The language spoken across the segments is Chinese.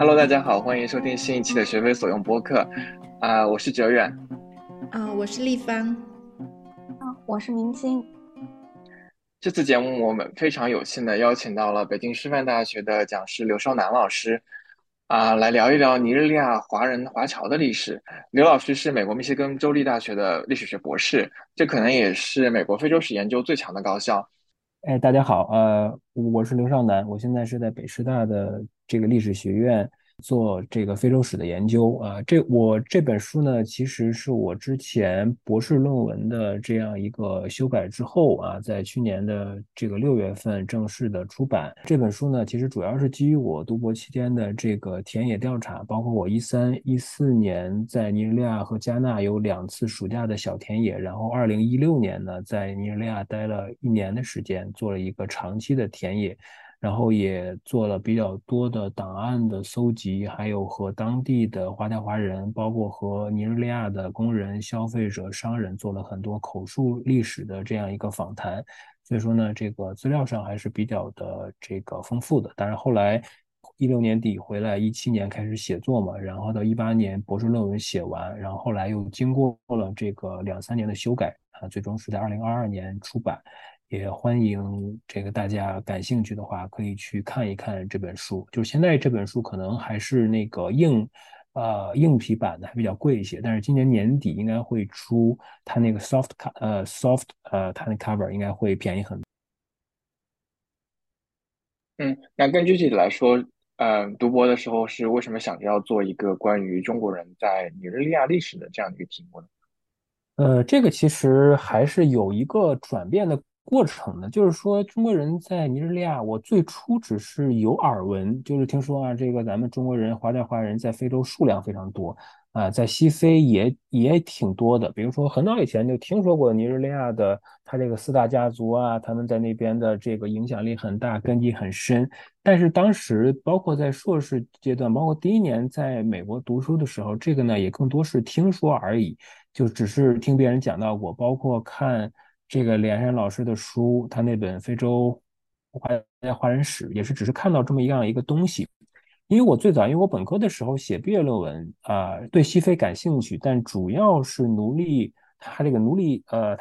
Hello，大家好，欢迎收听新一期的学非所用播客。啊，我是哲远。啊，我是立方。啊，我是明星。这次节目我们非常有幸的邀请到了北京师范大学的讲师刘少南老师，啊，来聊一聊尼日利亚华人华侨的历史。刘老师是美国密歇根州立大学的历史学博士，这可能也是美国非洲史研究最强的高校。哎，大家好，呃，我是刘少南，我现在是在北师大的这个历史学院。做这个非洲史的研究啊，这我这本书呢，其实是我之前博士论文的这样一个修改之后啊，在去年的这个六月份正式的出版。这本书呢，其实主要是基于我读博期间的这个田野调查，包括我一三一四年在尼日利亚和加纳有两次暑假的小田野，然后二零一六年呢，在尼日利亚待了一年的时间，做了一个长期的田野。然后也做了比较多的档案的搜集，还有和当地的华侨华人，包括和尼日利亚的工人、消费者、商人做了很多口述历史的这样一个访谈。所以说呢，这个资料上还是比较的这个丰富的。但是后来一六年底回来，一七年开始写作嘛，然后到一八年博士论文写完，然后后来又经过了这个两三年的修改啊，最终是在二零二二年出版。也欢迎这个大家感兴趣的话，可以去看一看这本书。就是现在这本书可能还是那个硬，呃，硬皮版的，还比较贵一些。但是今年年底应该会出它那个 soft 卡，呃，soft，呃，它那 cover 应该会便宜很多。嗯，那更具体的来说，嗯，读博的时候是为什么想着要做一个关于中国人在尼日利亚历史的这样的一个题目呢？呃，这个其实还是有一个转变的。过程呢，就是说中国人在尼日利亚，我最初只是有耳闻，就是听说啊，这个咱们中国人华侨华人在非洲数量非常多啊，在西非也也挺多的。比如说很早以前就听说过尼日利亚的他这个四大家族啊，他们在那边的这个影响力很大，根基很深。但是当时包括在硕士阶段，包括第一年在美国读书的时候，这个呢也更多是听说而已，就只是听别人讲到过，包括看。这个连山老师的书，他那本《非洲华华人史》也是只是看到这么一样一个东西。因为我最早，因为我本科的时候写毕业论文啊，对西非感兴趣，但主要是奴隶，他这个奴隶呃，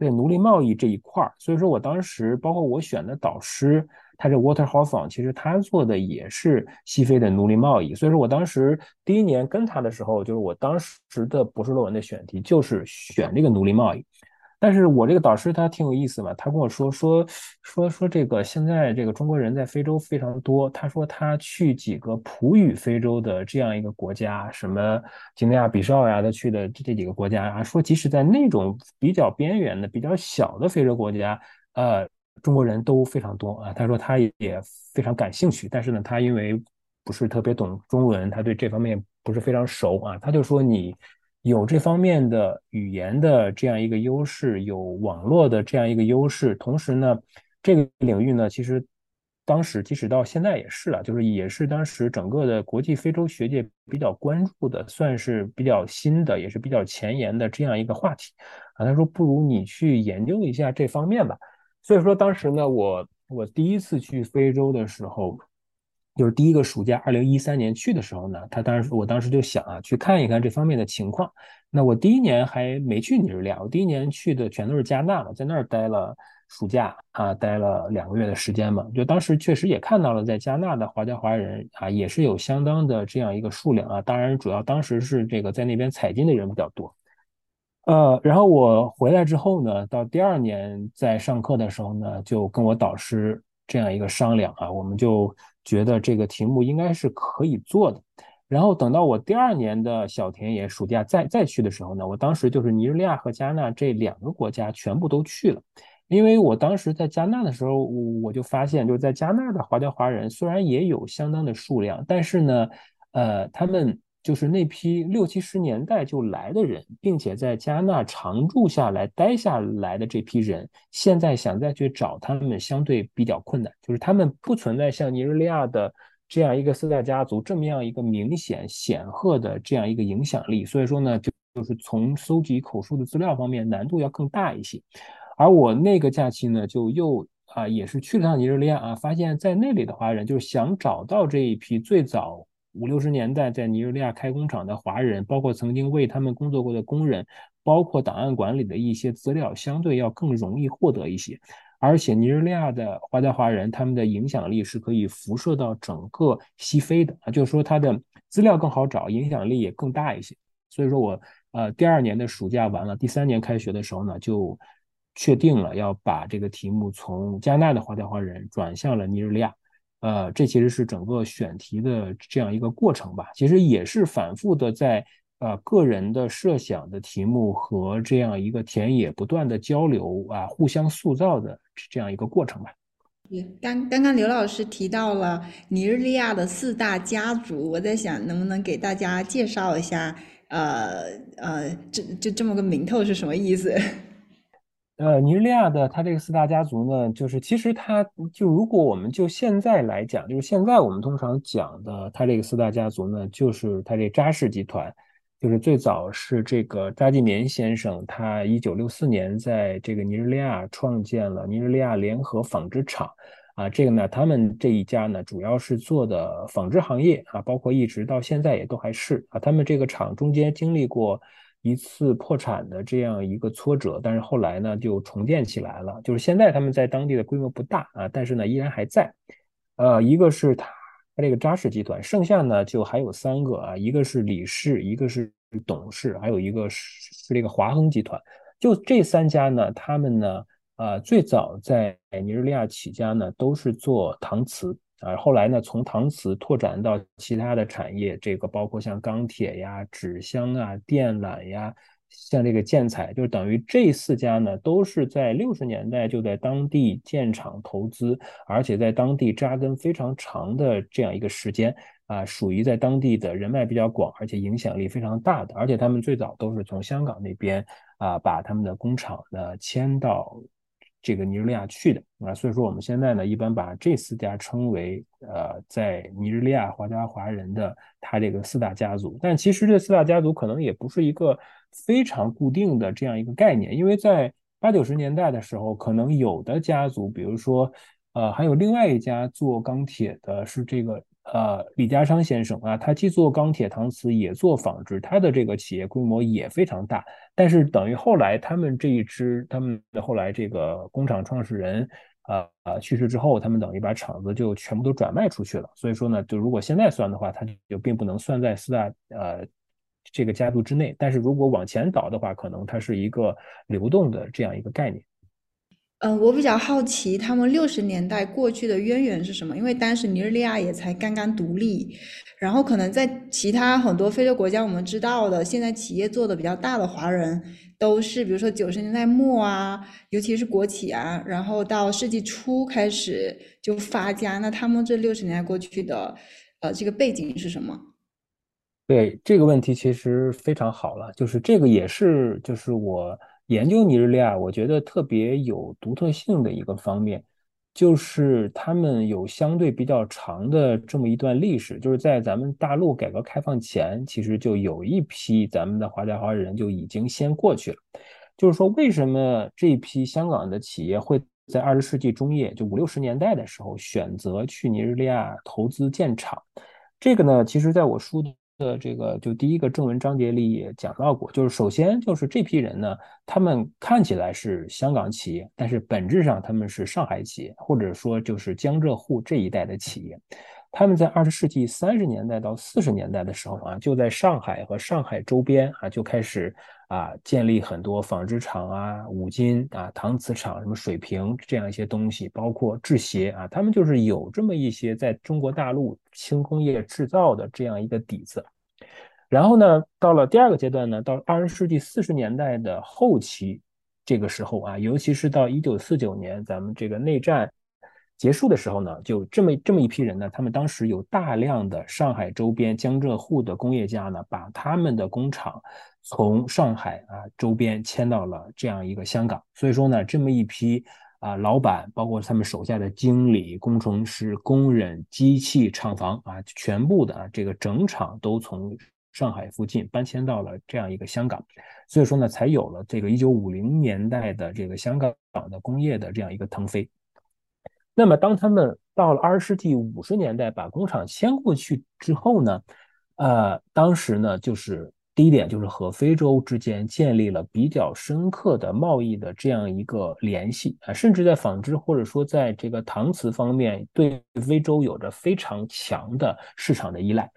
这个奴隶贸易这一块儿。所以说我当时包括我选的导师，他这 waterhouse 其实他做的也是西非的奴隶贸易。所以说我当时第一年跟他的时候，就是我当时的博士论文的选题就是选这个奴隶贸易。但是我这个导师他挺有意思嘛，他跟我说说说说这个现在这个中国人在非洲非常多。他说他去几个普语非洲的这样一个国家，什么几内亚比绍呀，他去的这这几个国家啊，说即使在那种比较边缘的、比较小的非洲国家，呃，中国人都非常多啊。他说他也非常感兴趣，但是呢，他因为不是特别懂中文，他对这方面不是非常熟啊。他就说你。有这方面的语言的这样一个优势，有网络的这样一个优势，同时呢，这个领域呢，其实当时即使到现在也是了，就是也是当时整个的国际非洲学界比较关注的，算是比较新的，也是比较前沿的这样一个话题啊。他说，不如你去研究一下这方面吧。所以说，当时呢，我我第一次去非洲的时候。就是第一个暑假，二零一三年去的时候呢，他当时我当时就想啊，去看一看这方面的情况。那我第一年还没去尼日利亚，我第一年去的全都是加纳嘛，在那儿待了暑假啊，待了两个月的时间嘛。就当时确实也看到了，在加纳的华侨华人啊，也是有相当的这样一个数量啊。当然，主要当时是这个在那边采金的人比较多。呃，然后我回来之后呢，到第二年在上课的时候呢，就跟我导师这样一个商量啊，我们就。觉得这个题目应该是可以做的，然后等到我第二年的小田野暑假再再去的时候呢，我当时就是尼日利亚和加纳这两个国家全部都去了，因为我当时在加纳的时候，我我就发现就是在加纳的华侨华人虽然也有相当的数量，但是呢，呃，他们。就是那批六七十年代就来的人，并且在加纳常住下来、待下来的这批人，现在想再去找他们，相对比较困难。就是他们不存在像尼日利亚的这样一个四大家族这么样一个明显显赫的这样一个影响力，所以说呢，就就是从搜集口述的资料方面难度要更大一些。而我那个假期呢，就又啊也是去了趟尼日利亚啊，发现在那里的华人，就是想找到这一批最早。五六十年代在尼日利亚开工厂的华人，包括曾经为他们工作过的工人，包括档案馆里的一些资料，相对要更容易获得一些。而且尼日利亚的华侨华人，他们的影响力是可以辐射到整个西非的啊，就是说他的资料更好找，影响力也更大一些。所以说我呃第二年的暑假完了，第三年开学的时候呢，就确定了要把这个题目从加纳的华侨华人转向了尼日利亚。呃，这其实是整个选题的这样一个过程吧，其实也是反复的在呃个人的设想的题目和这样一个田野不断的交流啊，互相塑造的这样一个过程吧。刚刚刚刘老师提到了尼日利亚的四大家族，我在想能不能给大家介绍一下，呃呃，这就这么个名头是什么意思？呃，尼日利亚的它这个四大家族呢，就是其实它就如果我们就现在来讲，就是现在我们通常讲的它这个四大家族呢，就是它这扎氏集团，就是最早是这个扎纪棉先生，他一九六四年在这个尼日利亚创建了尼日利亚联合纺织厂，啊，这个呢，他们这一家呢，主要是做的纺织行业啊，包括一直到现在也都还是啊，他们这个厂中间经历过。一次破产的这样一个挫折，但是后来呢就重建起来了。就是现在他们在当地的规模不大啊，但是呢依然还在。呃，一个是他这个扎氏集团，剩下呢就还有三个啊，一个是李氏，一个是董事，还有一个是是这个华亨集团。就这三家呢，他们呢，呃，最早在尼日利亚起家呢，都是做搪瓷。啊，后来呢，从搪瓷拓展到其他的产业，这个包括像钢铁呀、纸箱啊、电缆呀，像这个建材，就等于这四家呢，都是在六十年代就在当地建厂投资，而且在当地扎根非常长的这样一个时间啊，属于在当地的人脉比较广，而且影响力非常大的，而且他们最早都是从香港那边啊，把他们的工厂呢迁到。这个尼日利亚去的啊，所以说我们现在呢，一般把这四家称为呃，在尼日利亚华侨华人的他这个四大家族。但其实这四大家族可能也不是一个非常固定的这样一个概念，因为在八九十年代的时候，可能有的家族，比如说呃，还有另外一家做钢铁的是这个。呃，李家昌先生啊，他既做钢铁搪瓷，也做纺织，他的这个企业规模也非常大。但是等于后来他们这一支，他们的后来这个工厂创始人啊啊去世之后，他们等于把厂子就全部都转卖出去了。所以说呢，就如果现在算的话，它就并不能算在四大呃这个家族之内。但是如果往前倒的话，可能它是一个流动的这样一个概念。嗯，我比较好奇他们六十年代过去的渊源是什么？因为当时尼日利亚也才刚刚独立，然后可能在其他很多非洲国家，我们知道的现在企业做的比较大的华人，都是比如说九十年代末啊，尤其是国企啊，然后到世纪初开始就发家。那他们这六十年代过去的，呃，这个背景是什么？对这个问题其实非常好了，就是这个也是就是我。研究尼日利亚，我觉得特别有独特性的一个方面，就是他们有相对比较长的这么一段历史。就是在咱们大陆改革开放前，其实就有一批咱们的华侨华人就已经先过去了。就是说，为什么这一批香港的企业会在二十世纪中叶，就五六十年代的时候选择去尼日利亚投资建厂？这个呢，其实在我书的。这个就第一个正文章节里也讲到过，就是首先就是这批人呢，他们看起来是香港企业，但是本质上他们是上海企业，或者说就是江浙沪这一带的企业。他们在二十世纪三十年代到四十年代的时候啊，就在上海和上海周边啊就开始啊建立很多纺织厂啊、五金啊、搪瓷厂、什么水平这样一些东西，包括制鞋啊，他们就是有这么一些在中国大陆轻工业制造的这样一个底子。然后呢，到了第二个阶段呢，到二十世纪四十年代的后期，这个时候啊，尤其是到一九四九年咱们这个内战。结束的时候呢，就这么这么一批人呢，他们当时有大量的上海周边江浙沪的工业家呢，把他们的工厂从上海啊周边迁到了这样一个香港。所以说呢，这么一批啊老板，包括他们手下的经理、工程师、工人、机器、厂房啊，全部的啊这个整厂都从上海附近搬迁到了这样一个香港。所以说呢，才有了这个一九五零年代的这个香港的工业的这样一个腾飞。那么当他们到了二十世纪五十年代把工厂迁过去之后呢，呃，当时呢就是第一点就是和非洲之间建立了比较深刻的贸易的这样一个联系啊，甚至在纺织或者说在这个搪瓷方面对非洲有着非常强的市场的依赖。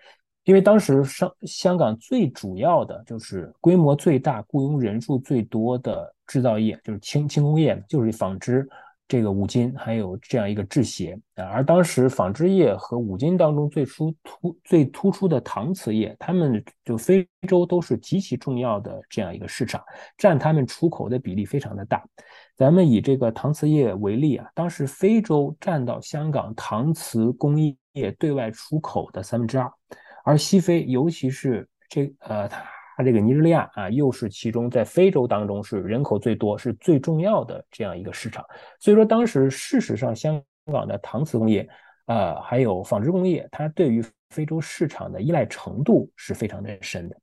因为当时香香港最主要的就是规模最大、雇佣人数最多的制造业，就是轻轻工业，就是纺织、这个五金，还有这样一个制鞋。而当时纺织业和五金当中最初突最突出的搪瓷业，他们就非洲都是极其重要的这样一个市场，占他们出口的比例非常的大。咱们以这个搪瓷业为例啊，当时非洲占到香港搪瓷工业对外出口的三分之二。而西非，尤其是这呃，它它这个尼日利亚啊，又是其中在非洲当中是人口最多、是最重要的这样一个市场。所以说，当时事实上，香港的搪瓷工业啊，还有纺织工业，它对于非洲市场的依赖程度是非常的深的。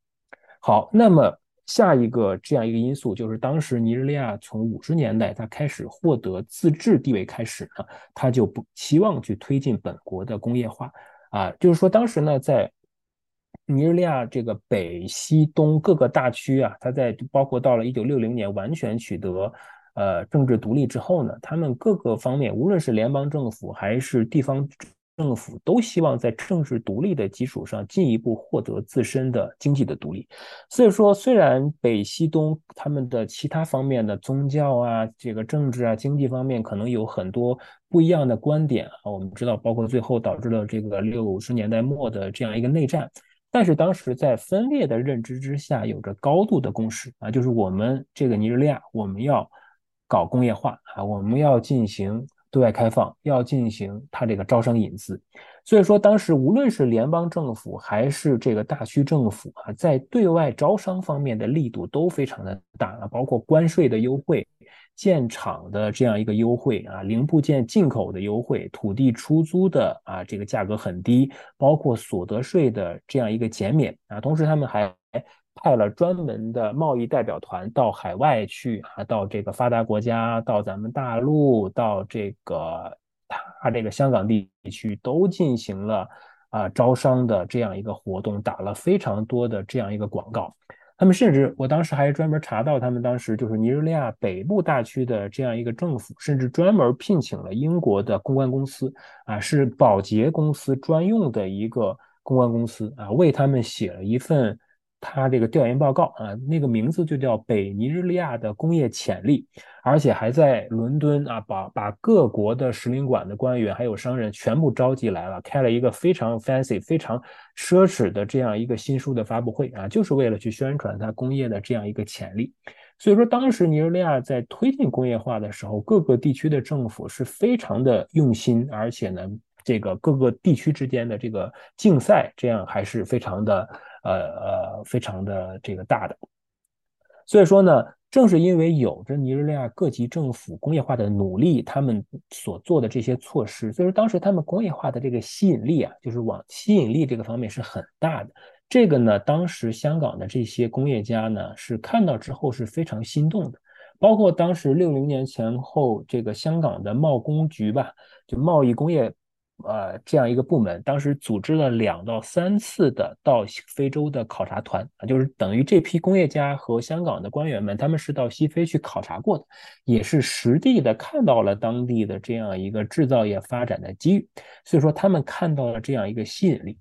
好，那么下一个这样一个因素，就是当时尼日利亚从五十年代它开始获得自治地位开始呢，它就不期望去推进本国的工业化啊，就是说当时呢，在尼日利亚这个北、西、东各个大区啊，它在包括到了一九六零年完全取得呃政治独立之后呢，他们各个方面，无论是联邦政府还是地方政府，都希望在政治独立的基础上进一步获得自身的经济的独立。所以说，虽然北、西、东他们的其他方面的宗教啊、这个政治啊、经济方面可能有很多不一样的观点啊，我们知道，包括最后导致了这个六十年代末的这样一个内战。但是当时在分裂的认知之下，有着高度的共识啊，就是我们这个尼日利亚，我们要搞工业化啊，我们要进行对外开放，要进行它这个招商引资。所以说，当时无论是联邦政府还是这个大区政府啊，在对外招商方面的力度都非常的大啊，包括关税的优惠。建厂的这样一个优惠啊，零部件进口的优惠，土地出租的啊这个价格很低，包括所得税的这样一个减免啊，同时他们还派了专门的贸易代表团到海外去啊，到这个发达国家，到咱们大陆，到这个他这个香港地区都进行了啊招商的这样一个活动，打了非常多的这样一个广告。他们甚至，我当时还专门查到，他们当时就是尼日利亚北部大区的这样一个政府，甚至专门聘请了英国的公关公司，啊，是保洁公司专用的一个公关公司，啊，为他们写了一份。他这个调研报告啊，那个名字就叫《北尼日利亚的工业潜力》，而且还在伦敦啊，把把各国的使领馆的官员还有商人全部召集来了，开了一个非常 fancy、非常奢侈的这样一个新书的发布会啊，就是为了去宣传它工业的这样一个潜力。所以说，当时尼日利亚在推进工业化的时候，各个地区的政府是非常的用心，而且呢，这个各个地区之间的这个竞赛，这样还是非常的。呃呃，非常的这个大的，所以说呢，正是因为有着尼日利亚各级政府工业化的努力，他们所做的这些措施，所以说当时他们工业化的这个吸引力啊，就是往吸引力这个方面是很大的。这个呢，当时香港的这些工业家呢，是看到之后是非常心动的，包括当时六零年前后，这个香港的贸工局吧，就贸易工业。呃，这样一个部门，当时组织了两到三次的到非洲的考察团啊，就是等于这批工业家和香港的官员们，他们是到西非去考察过的，也是实地的看到了当地的这样一个制造业发展的机遇，所以说他们看到了这样一个吸引力。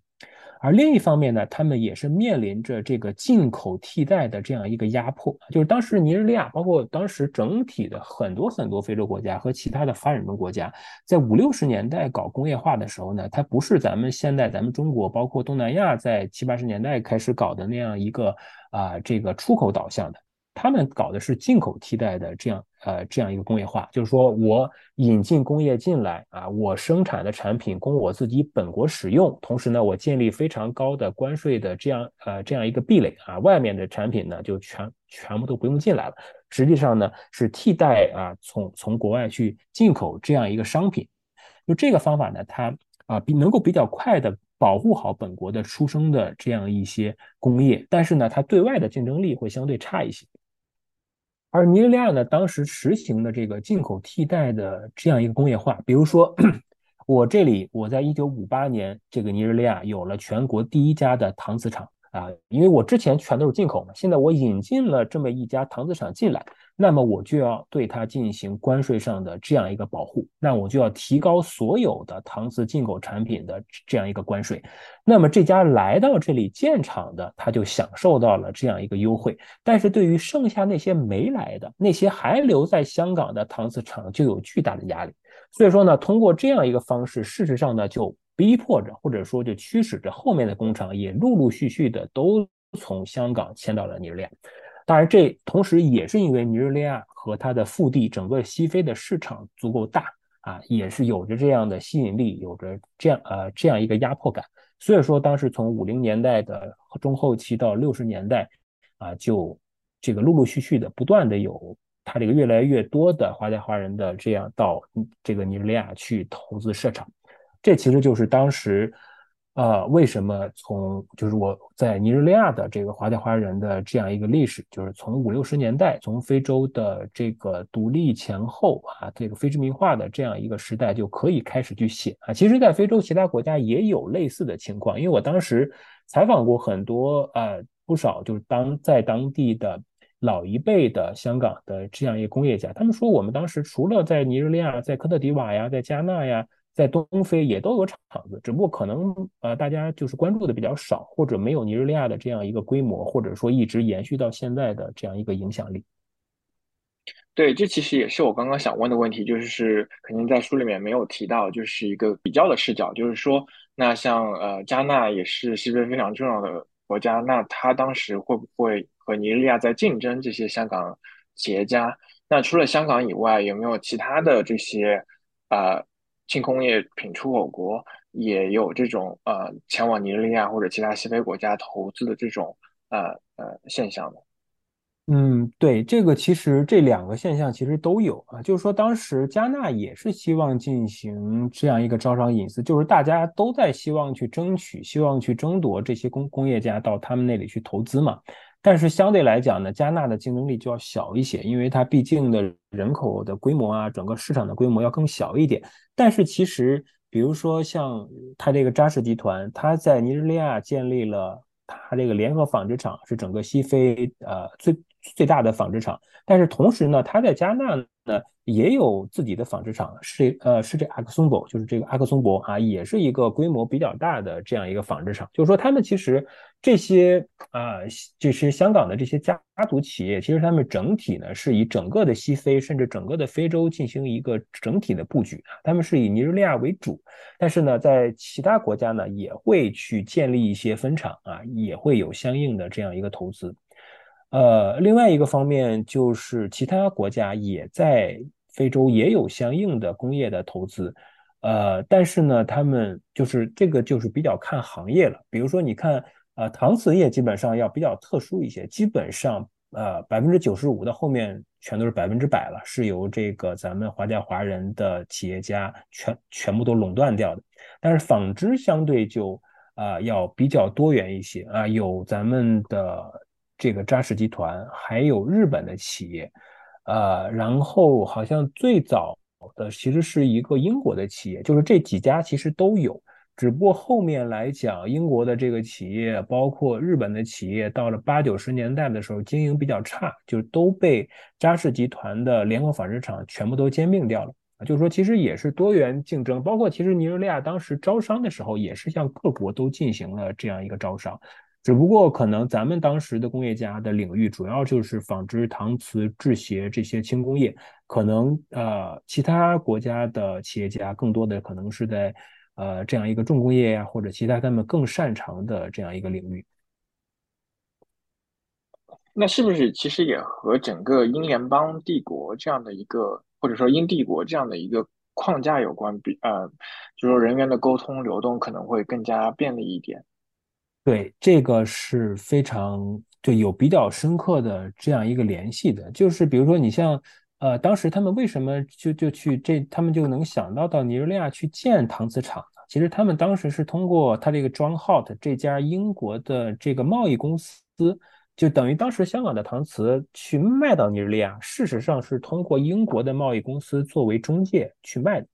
而另一方面呢，他们也是面临着这个进口替代的这样一个压迫，就是当时尼日利亚，包括当时整体的很多很多非洲国家和其他的发展中国家，在五六十年代搞工业化的时候呢，它不是咱们现在咱们中国，包括东南亚在七八十年代开始搞的那样一个啊这个出口导向的。他们搞的是进口替代的这样呃这样一个工业化，就是说我引进工业进来啊，我生产的产品供我自己本国使用，同时呢，我建立非常高的关税的这样呃这样一个壁垒啊，外面的产品呢就全全部都不用进来了。实际上呢是替代啊从从国外去进口这样一个商品，就这个方法呢，它啊比能够比较快的保护好本国的出生的这样一些工业，但是呢，它对外的竞争力会相对差一些。而尼日利亚呢，当时实行的这个进口替代的这样一个工业化，比如说，我这里我在一九五八年，这个尼日利亚有了全国第一家的搪瓷厂啊，因为我之前全都是进口嘛，现在我引进了这么一家搪瓷厂进来。那么我就要对它进行关税上的这样一个保护，那我就要提高所有的搪瓷进口产品的这样一个关税。那么这家来到这里建厂的，他就享受到了这样一个优惠。但是对于剩下那些没来的、那些还留在香港的搪瓷厂，就有巨大的压力。所以说呢，通过这样一个方式，事实上呢，就逼迫着或者说就驱使着后面的工厂也陆陆续续的都从香港迁到了尼日利亚。当然，这同时也是因为尼日利亚和它的腹地，整个西非的市场足够大啊，也是有着这样的吸引力，有着这样呃这样一个压迫感。所以说，当时从五零年代的中后期到六十年代啊，就这个陆陆续续的不断的有它这个越来越多的华侨华人的这样到这个尼日利亚去投资设厂，这其实就是当时。呃，为什么从就是我在尼日利亚的这个华侨华人的这样一个历史，就是从五六十年代，从非洲的这个独立前后啊，这个非殖民化的这样一个时代就可以开始去写啊。其实，在非洲其他国家也有类似的情况，因为我当时采访过很多呃不少就是当在当地的老一辈的香港的这样一个工业家，他们说我们当时除了在尼日利亚、在科特迪瓦呀、在加纳呀。在东非也都有厂子，只不过可能呃大家就是关注的比较少，或者没有尼日利亚的这样一个规模，或者说一直延续到现在的这样一个影响力。对，这其实也是我刚刚想问的问题，就是肯定在书里面没有提到，就是一个比较的视角，就是说，那像呃加纳也是西非非常重要的国家，那他当时会不会和尼日利亚在竞争这些香港企业家？那除了香港以外，有没有其他的这些啊？轻工业品出口国也有这种呃前往尼日利亚或者其他西非国家投资的这种呃呃现象的。嗯，对，这个其实这两个现象其实都有啊，就是说当时加纳也是希望进行这样一个招商引资，就是大家都在希望去争取，希望去争夺这些工工业家到他们那里去投资嘛。但是相对来讲呢，加纳的竞争力就要小一些，因为它毕竟的人口的规模啊，整个市场的规模要更小一点。但是其实，比如说像它这个扎实集团，它在尼日利亚建立了它这个联合纺织厂，是整个西非呃最最大的纺织厂。但是同时呢，它在加纳呢。也有自己的纺织厂，是呃是这阿克松博，就是这个阿克松博啊，也是一个规模比较大的这样一个纺织厂。就是说，他们其实这些啊，这些香港的这些家族企业，其实他们整体呢是以整个的西非，甚至整个的非洲进行一个整体的布局啊。他们是以尼日利亚为主，但是呢，在其他国家呢也会去建立一些分厂啊，也会有相应的这样一个投资。呃，另外一个方面就是其他国家也在。非洲也有相应的工业的投资，呃，但是呢，他们就是这个就是比较看行业了。比如说，你看，呃，搪瓷业基本上要比较特殊一些，基本上呃百分之九十五的后面全都是百分之百了，是由这个咱们华侨华人的企业家全全部都垄断掉的。但是纺织相对就啊要比较多元一些啊，有咱们的这个扎实集团，还有日本的企业。呃，然后好像最早的其实是一个英国的企业，就是这几家其实都有，只不过后面来讲，英国的这个企业，包括日本的企业，到了八九十年代的时候，经营比较差，就都被扎氏集团的联合纺织厂全部都兼并掉了。就是说，其实也是多元竞争，包括其实尼日利亚当时招商的时候，也是向各国都进行了这样一个招商。只不过可能咱们当时的工业家的领域主要就是纺织、搪瓷、制鞋这些轻工业，可能呃其他国家的企业家更多的可能是在呃这样一个重工业呀或者其他他们更擅长的这样一个领域。那是不是其实也和整个英联邦帝国这样的一个或者说英帝国这样的一个框架有关？比呃，就是说人员的沟通流动可能会更加便利一点。对，这个是非常就有比较深刻的这样一个联系的，就是比如说你像呃，当时他们为什么就就去这，他们就能想到到尼日利亚去建搪瓷厂呢？其实他们当时是通过他这个 John Holt 这家英国的这个贸易公司就等于当时香港的搪瓷去卖到尼日利亚，事实上是通过英国的贸易公司作为中介去卖的。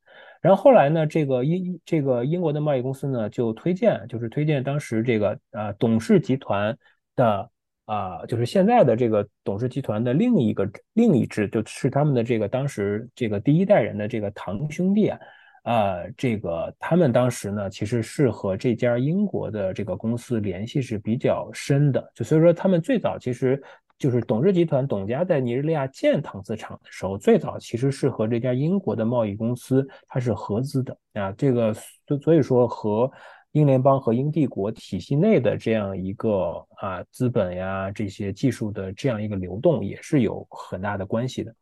然后后来呢，这个英这个英国的贸易公司呢就推荐，就是推荐当时这个呃董事集团的啊，就是现在的这个董事集团的另一个另一支，就是他们的这个当时这个第一代人的这个堂兄弟啊。啊，这个他们当时呢，其实是和这家英国的这个公司联系是比较深的，就所以说他们最早其实就是董氏集团董家在尼日利亚建搪瓷厂的时候，最早其实是和这家英国的贸易公司它是合资的啊，这个所所以说和英联邦和英帝国体系内的这样一个啊资本呀这些技术的这样一个流动也是有很大的关系的。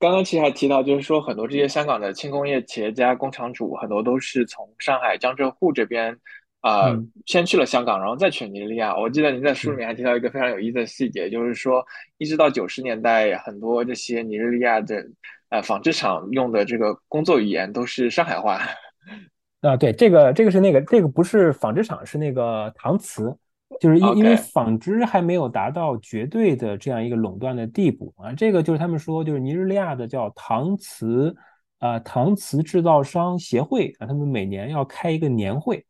刚刚其实还提到，就是说很多这些香港的轻工业企业家、工厂主，很多都是从上海江浙沪这边，啊，先去了香港，然后再去尼日利亚。我记得您在书里面还提到一个非常有意思的细节，就是说一直到九十年代，很多这些尼日利亚的呃纺织厂用的这个工作语言都是上海话。啊，对，这个这个是那个这个不是纺织厂，是那个搪瓷。就是因因为纺织还没有达到绝对的这样一个垄断的地步啊，这个就是他们说就是尼日利亚的叫搪瓷啊搪瓷制造商协会啊，他们每年要开一个年会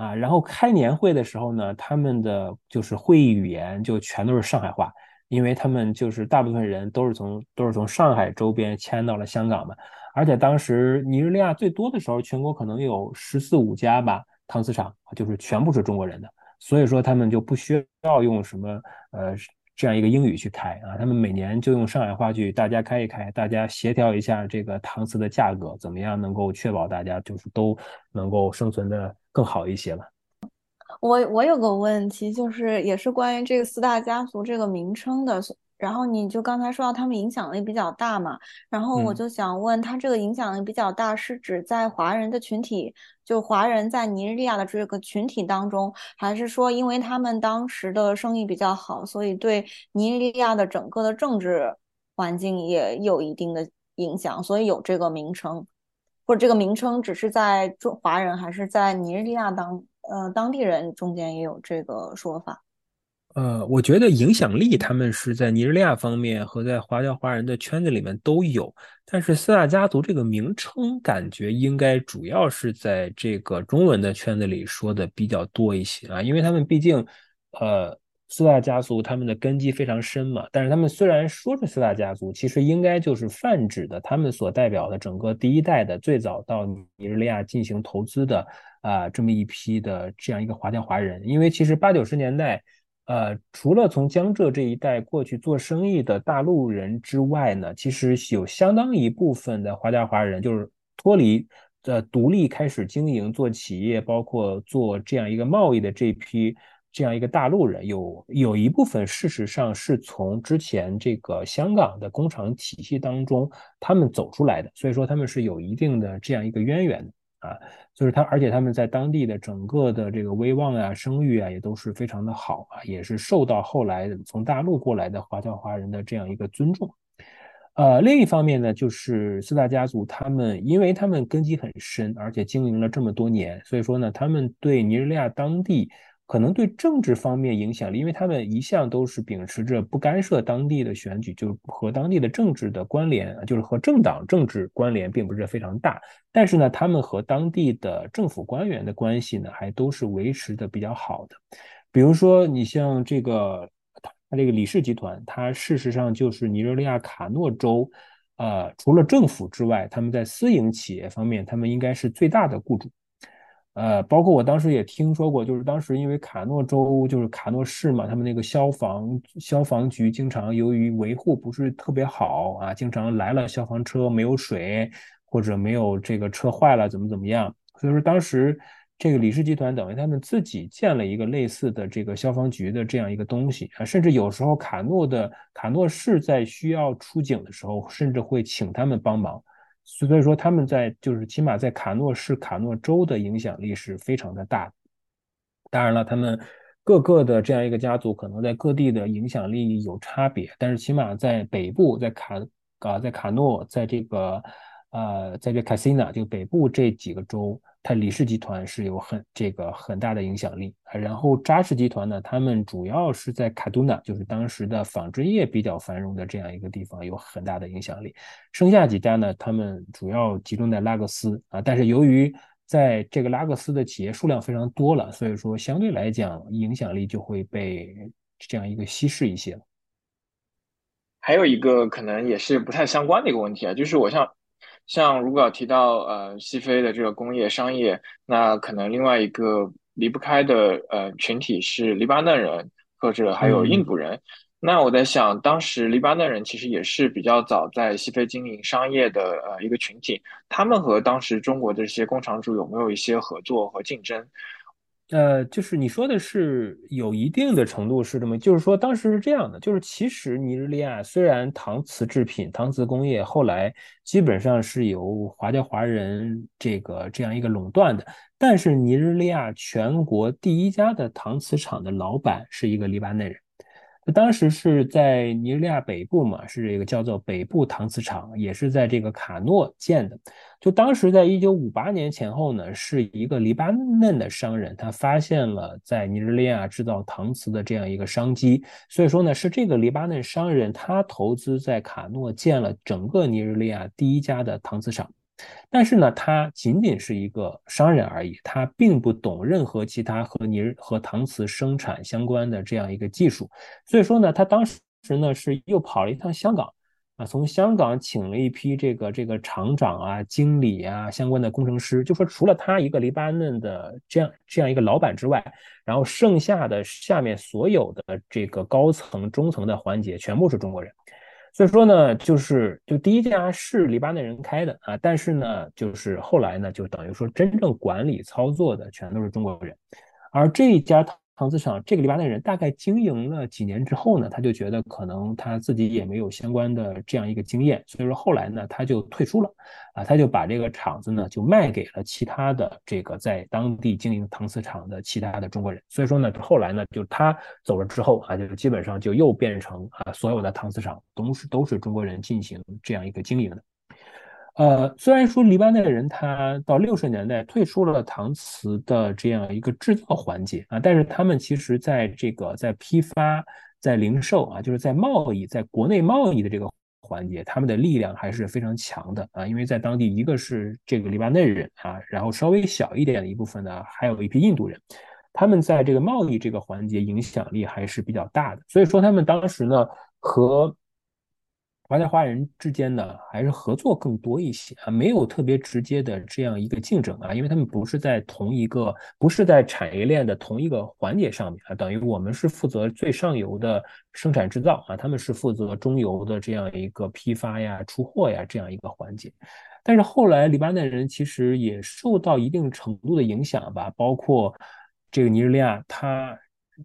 啊，然后开年会的时候呢，他们的就是会议语言就全都是上海话，因为他们就是大部分人都是从都是从上海周边迁到了香港嘛，而且当时尼日利亚最多的时候，全国可能有十四五家吧搪瓷厂，就是全部是中国人的。所以说他们就不需要用什么呃这样一个英语去开啊，他们每年就用上海话去大家开一开，大家协调一下这个搪瓷的价格怎么样，能够确保大家就是都能够生存的更好一些了。我我有个问题，就是也是关于这个四大家族这个名称的。然后你就刚才说到他们影响力比较大嘛，然后我就想问他这个影响力比较大是指在华人的群体，就华人在尼日利亚的这个群体当中，还是说因为他们当时的生意比较好，所以对尼日利亚的整个的政治环境也有一定的影响，所以有这个名称，或者这个名称只是在中华人还是在尼日利亚当呃当地人中间也有这个说法。呃，我觉得影响力他们是在尼日利亚方面和在华侨华人的圈子里面都有，但是四大家族这个名称感觉应该主要是在这个中文的圈子里说的比较多一些啊，因为他们毕竟，呃，四大家族他们的根基非常深嘛。但是他们虽然说是四大家族，其实应该就是泛指的他们所代表的整个第一代的最早到尼日利亚进行投资的啊这么一批的这样一个华侨华人，因为其实八九十年代。呃，除了从江浙这一带过去做生意的大陆人之外呢，其实有相当一部分的华侨华人，就是脱离呃独立开始经营做企业，包括做这样一个贸易的这批这样一个大陆人，有有一部分事实上是从之前这个香港的工厂体系当中他们走出来的，所以说他们是有一定的这样一个渊源的。啊，就是他，而且他们在当地的整个的这个威望啊、声誉啊，也都是非常的好啊，也是受到后来从大陆过来的华侨华人的这样一个尊重。呃，另一方面呢，就是四大家族他们，因为他们根基很深，而且经营了这么多年，所以说呢，他们对尼日利亚当地。可能对政治方面影响力，因为他们一向都是秉持着不干涉当地的选举，就是和当地的政治的关联，就是和政党政治关联并不是非常大。但是呢，他们和当地的政府官员的关系呢，还都是维持的比较好的。比如说，你像这个他这个李氏集团，它事实上就是尼日利亚卡诺州，呃，除了政府之外，他们在私营企业方面，他们应该是最大的雇主。呃，包括我当时也听说过，就是当时因为卡诺州就是卡诺市嘛，他们那个消防消防局经常由于维护不是特别好啊，经常来了消防车没有水，或者没有这个车坏了怎么怎么样，所以说当时这个李氏集团等于他们自己建了一个类似的这个消防局的这样一个东西啊，甚至有时候卡诺的卡诺市在需要出警的时候，甚至会请他们帮忙。所以说，他们在就是起码在卡诺市、卡诺州的影响力是非常的大。当然了，他们各个的这样一个家族可能在各地的影响力有差别，但是起码在北部，在卡啊，在卡诺，在这个呃，在这卡西纳就北部这几个州它李氏集团是有很这个很大的影响力啊。然后扎氏集团呢，他们主要是在卡杜纳，就是当时的纺织业比较繁荣的这样一个地方有很大的影响力。剩下几家呢，他们主要集中在拉各斯啊，但是由于在这个拉各斯的企业数量非常多了，所以说相对来讲影响力就会被这样一个稀释一些。还有一个可能也是不太相关的一个问题啊，就是我像像如果要提到呃西非的这个工业商业，那可能另外一个离不开的呃群体是黎巴嫩人或者还有印度人。那我在想，当时黎巴嫩人其实也是比较早在西非经营商业的呃一个群体，他们和当时中国的这些工厂主有没有一些合作和竞争？呃，就是你说的是有一定的程度是这么，就是说当时是这样的，就是其实尼日利亚虽然搪瓷制品、搪瓷工业后来基本上是由华侨华人这个这样一个垄断的，但是尼日利亚全国第一家的搪瓷厂的老板是一个黎巴嫩人。当时是在尼日利亚北部嘛，是这个叫做北部搪瓷厂，也是在这个卡诺建的。就当时在一九五八年前后呢，是一个黎巴嫩的商人，他发现了在尼日利亚制造搪瓷的这样一个商机，所以说呢，是这个黎巴嫩商人他投资在卡诺建了整个尼日利亚第一家的搪瓷厂。但是呢，他仅仅是一个商人而已，他并不懂任何其他和尼和搪瓷生产相关的这样一个技术，所以说呢，他当时呢是又跑了一趟香港，啊，从香港请了一批这个这个厂长啊、经理啊相关的工程师，就说除了他一个黎巴嫩的这样这样一个老板之外，然后剩下的下面所有的这个高层、中层的环节全部是中国人。所以说呢，就是就第一家是黎巴嫩人开的啊，但是呢，就是后来呢，就等于说真正管理操作的全都是中国人，而这一家。搪瓷厂这个黎巴嫩人大概经营了几年之后呢，他就觉得可能他自己也没有相关的这样一个经验，所以说后来呢他就退出了，啊，他就把这个厂子呢就卖给了其他的这个在当地经营搪瓷厂的其他的中国人，所以说呢后来呢就他走了之后啊，就基本上就又变成啊所有的搪瓷厂都是都是中国人进行这样一个经营的。呃，虽然说黎巴嫩人他到六十年代退出了搪瓷的这样一个制造环节啊，但是他们其实在这个在批发、在零售啊，就是在贸易，在国内贸易的这个环节，他们的力量还是非常强的啊。因为在当地，一个是这个黎巴嫩人啊，然后稍微小一点的一部分呢，还有一批印度人，他们在这个贸易这个环节影响力还是比较大的。所以说，他们当时呢和华侨华人之间呢，还是合作更多一些啊，没有特别直接的这样一个竞争啊，因为他们不是在同一个，不是在产业链的同一个环节上面啊，等于我们是负责最上游的生产制造啊，他们是负责中游的这样一个批发呀、出货呀这样一个环节。但是后来黎巴嫩人其实也受到一定程度的影响吧，包括这个尼日利亚，它。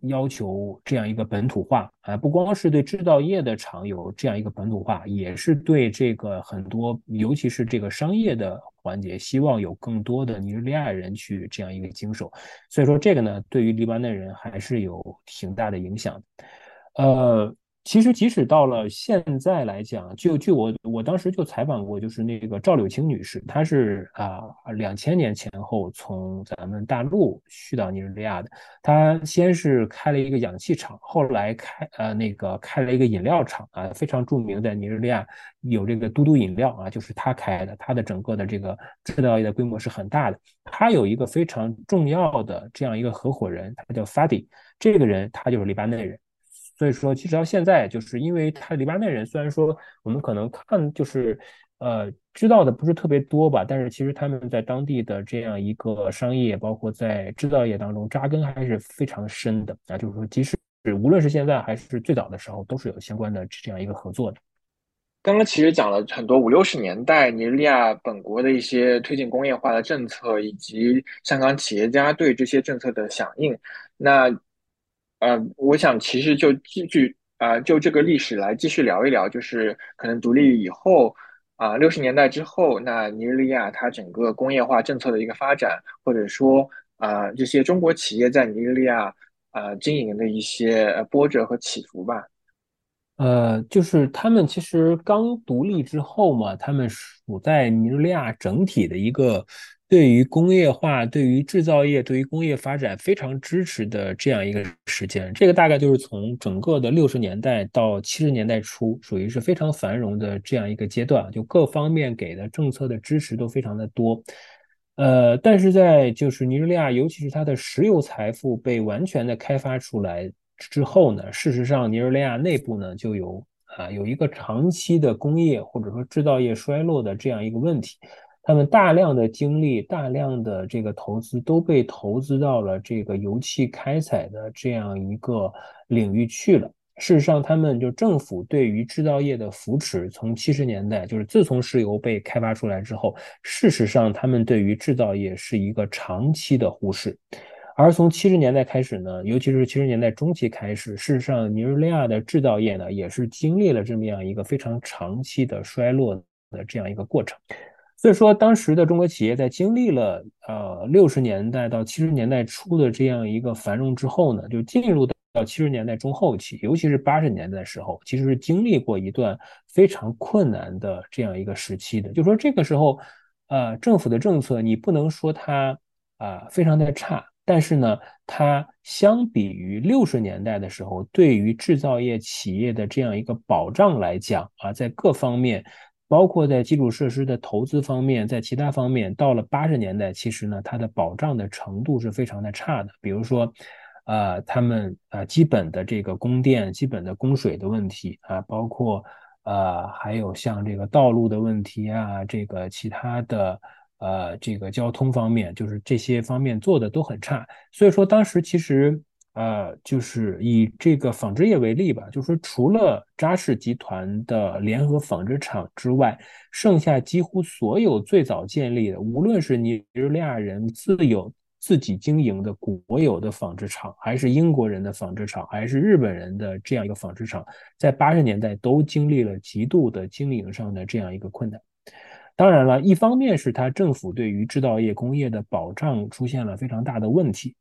要求这样一个本土化啊，不光是对制造业的厂有这样一个本土化，也是对这个很多，尤其是这个商业的环节，希望有更多的尼日利亚人去这样一个经手。所以说，这个呢，对于黎巴嫩人还是有挺大的影响。呃。其实，即使到了现在来讲，就据我我当时就采访过，就是那个赵柳青女士，她是啊两千年前后从咱们大陆去到尼日利亚的。她先是开了一个氧气厂，后来开呃那个开了一个饮料厂啊，非常著名的尼日利亚有这个嘟嘟饮料啊，就是她开的。她的整个的这个制造业的规模是很大的。她有一个非常重要的这样一个合伙人，他叫 Fadi，这个人他就是黎巴嫩人。所以说，其实到现在，就是因为他黎巴嫩人，虽然说我们可能看就是呃知道的不是特别多吧，但是其实他们在当地的这样一个商业，包括在制造业当中扎根还是非常深的啊。就是说，即使无论是现在还是最早的时候，都是有相关的这样一个合作的。刚刚其实讲了很多五六十年代尼日利亚本国的一些推进工业化的政策，以及香港企业家对这些政策的响应。那呃，我想其实就继续啊，就这个历史来继续聊一聊，就是可能独立以后啊，六十年代之后，那尼日利亚它整个工业化政策的一个发展，或者说啊，这些中国企业在尼日利亚啊经营的一些波折和起伏吧。呃，就是他们其实刚独立之后嘛，他们处在尼日利亚整体的一个。对于工业化、对于制造业、对于工业发展非常支持的这样一个时间。这个大概就是从整个的六十年代到七十年代初，属于是非常繁荣的这样一个阶段，就各方面给的政策的支持都非常的多。呃，但是在就是尼日利亚，尤其是它的石油财富被完全的开发出来之后呢，事实上尼日利亚内部呢就有啊有一个长期的工业或者说制造业衰落的这样一个问题。他们大量的精力、大量的这个投资都被投资到了这个油气开采的这样一个领域去了。事实上，他们就政府对于制造业的扶持，从七十年代，就是自从石油被开发出来之后，事实上他们对于制造业是一个长期的忽视。而从七十年代开始呢，尤其是七十年代中期开始，事实上尼日利亚的制造业呢，也是经历了这么样一个非常长期的衰落的这样一个过程。所以说，当时的中国企业在经历了呃六十年代到七十年代初的这样一个繁荣之后呢，就进入到七十年代中后期，尤其是八十年代的时候，其实是经历过一段非常困难的这样一个时期的。就说这个时候，呃，政府的政策你不能说它啊非常的差，但是呢，它相比于六十年代的时候，对于制造业企业的这样一个保障来讲啊，在各方面。包括在基础设施的投资方面，在其他方面，到了八十年代，其实呢，它的保障的程度是非常的差的。比如说，呃，他们呃基本的这个供电、基本的供水的问题啊，包括呃还有像这个道路的问题啊，这个其他的呃这个交通方面，就是这些方面做的都很差。所以说，当时其实。呃，就是以这个纺织业为例吧，就是说，除了扎氏集团的联合纺织厂之外，剩下几乎所有最早建立的，无论是尼日利亚人自有自己经营的国有的纺织厂，还是英国人的纺织厂，还是日本人的这样一个纺织厂，在八十年代都经历了极度的经营上的这样一个困难。当然了，一方面是他政府对于制造业工业的保障出现了非常大的问题。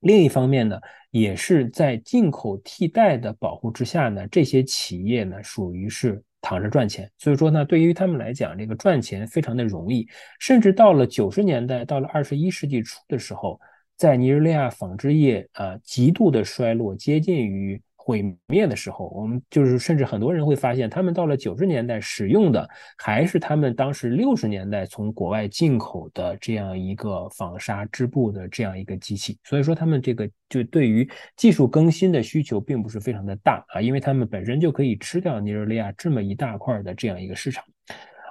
另一方面呢，也是在进口替代的保护之下呢，这些企业呢属于是躺着赚钱，所以说呢，对于他们来讲，这个赚钱非常的容易。甚至到了九十年代，到了二十一世纪初的时候，在尼日利亚纺织业啊极度的衰落，接近于。毁灭的时候，我们就是甚至很多人会发现，他们到了九十年代使用的还是他们当时六十年代从国外进口的这样一个纺纱织布的这样一个机器。所以说，他们这个就对于技术更新的需求并不是非常的大啊，因为他们本身就可以吃掉尼日利亚这么一大块的这样一个市场。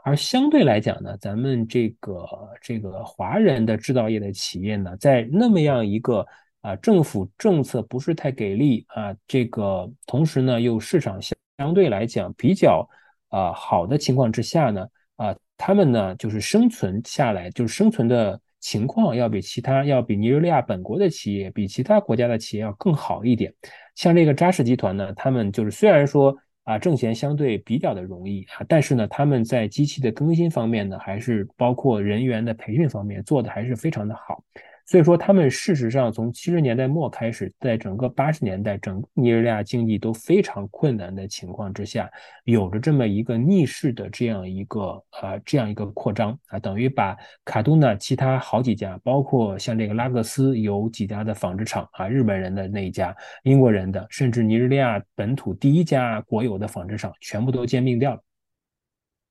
而相对来讲呢，咱们这个这个华人的制造业的企业呢，在那么样一个。啊，政府政策不是太给力啊，这个同时呢，又市场相对来讲比较啊好的情况之下呢，啊，他们呢就是生存下来，就是生存的情况要比其他要比尼日利亚本国的企业，比其他国家的企业要更好一点。像这个扎氏集团呢，他们就是虽然说啊挣钱相对比较的容易啊，但是呢，他们在机器的更新方面呢，还是包括人员的培训方面做的还是非常的好。所以说，他们事实上从七十年代末开始，在整个八十年代，整个尼日利亚经济都非常困难的情况之下，有着这么一个逆势的这样一个呃这样一个扩张啊，等于把卡杜纳其他好几家，包括像这个拉各斯有几家的纺织厂啊，日本人的那一家，英国人的，甚至尼日利亚本土第一家国有的纺织厂，全部都兼并掉了。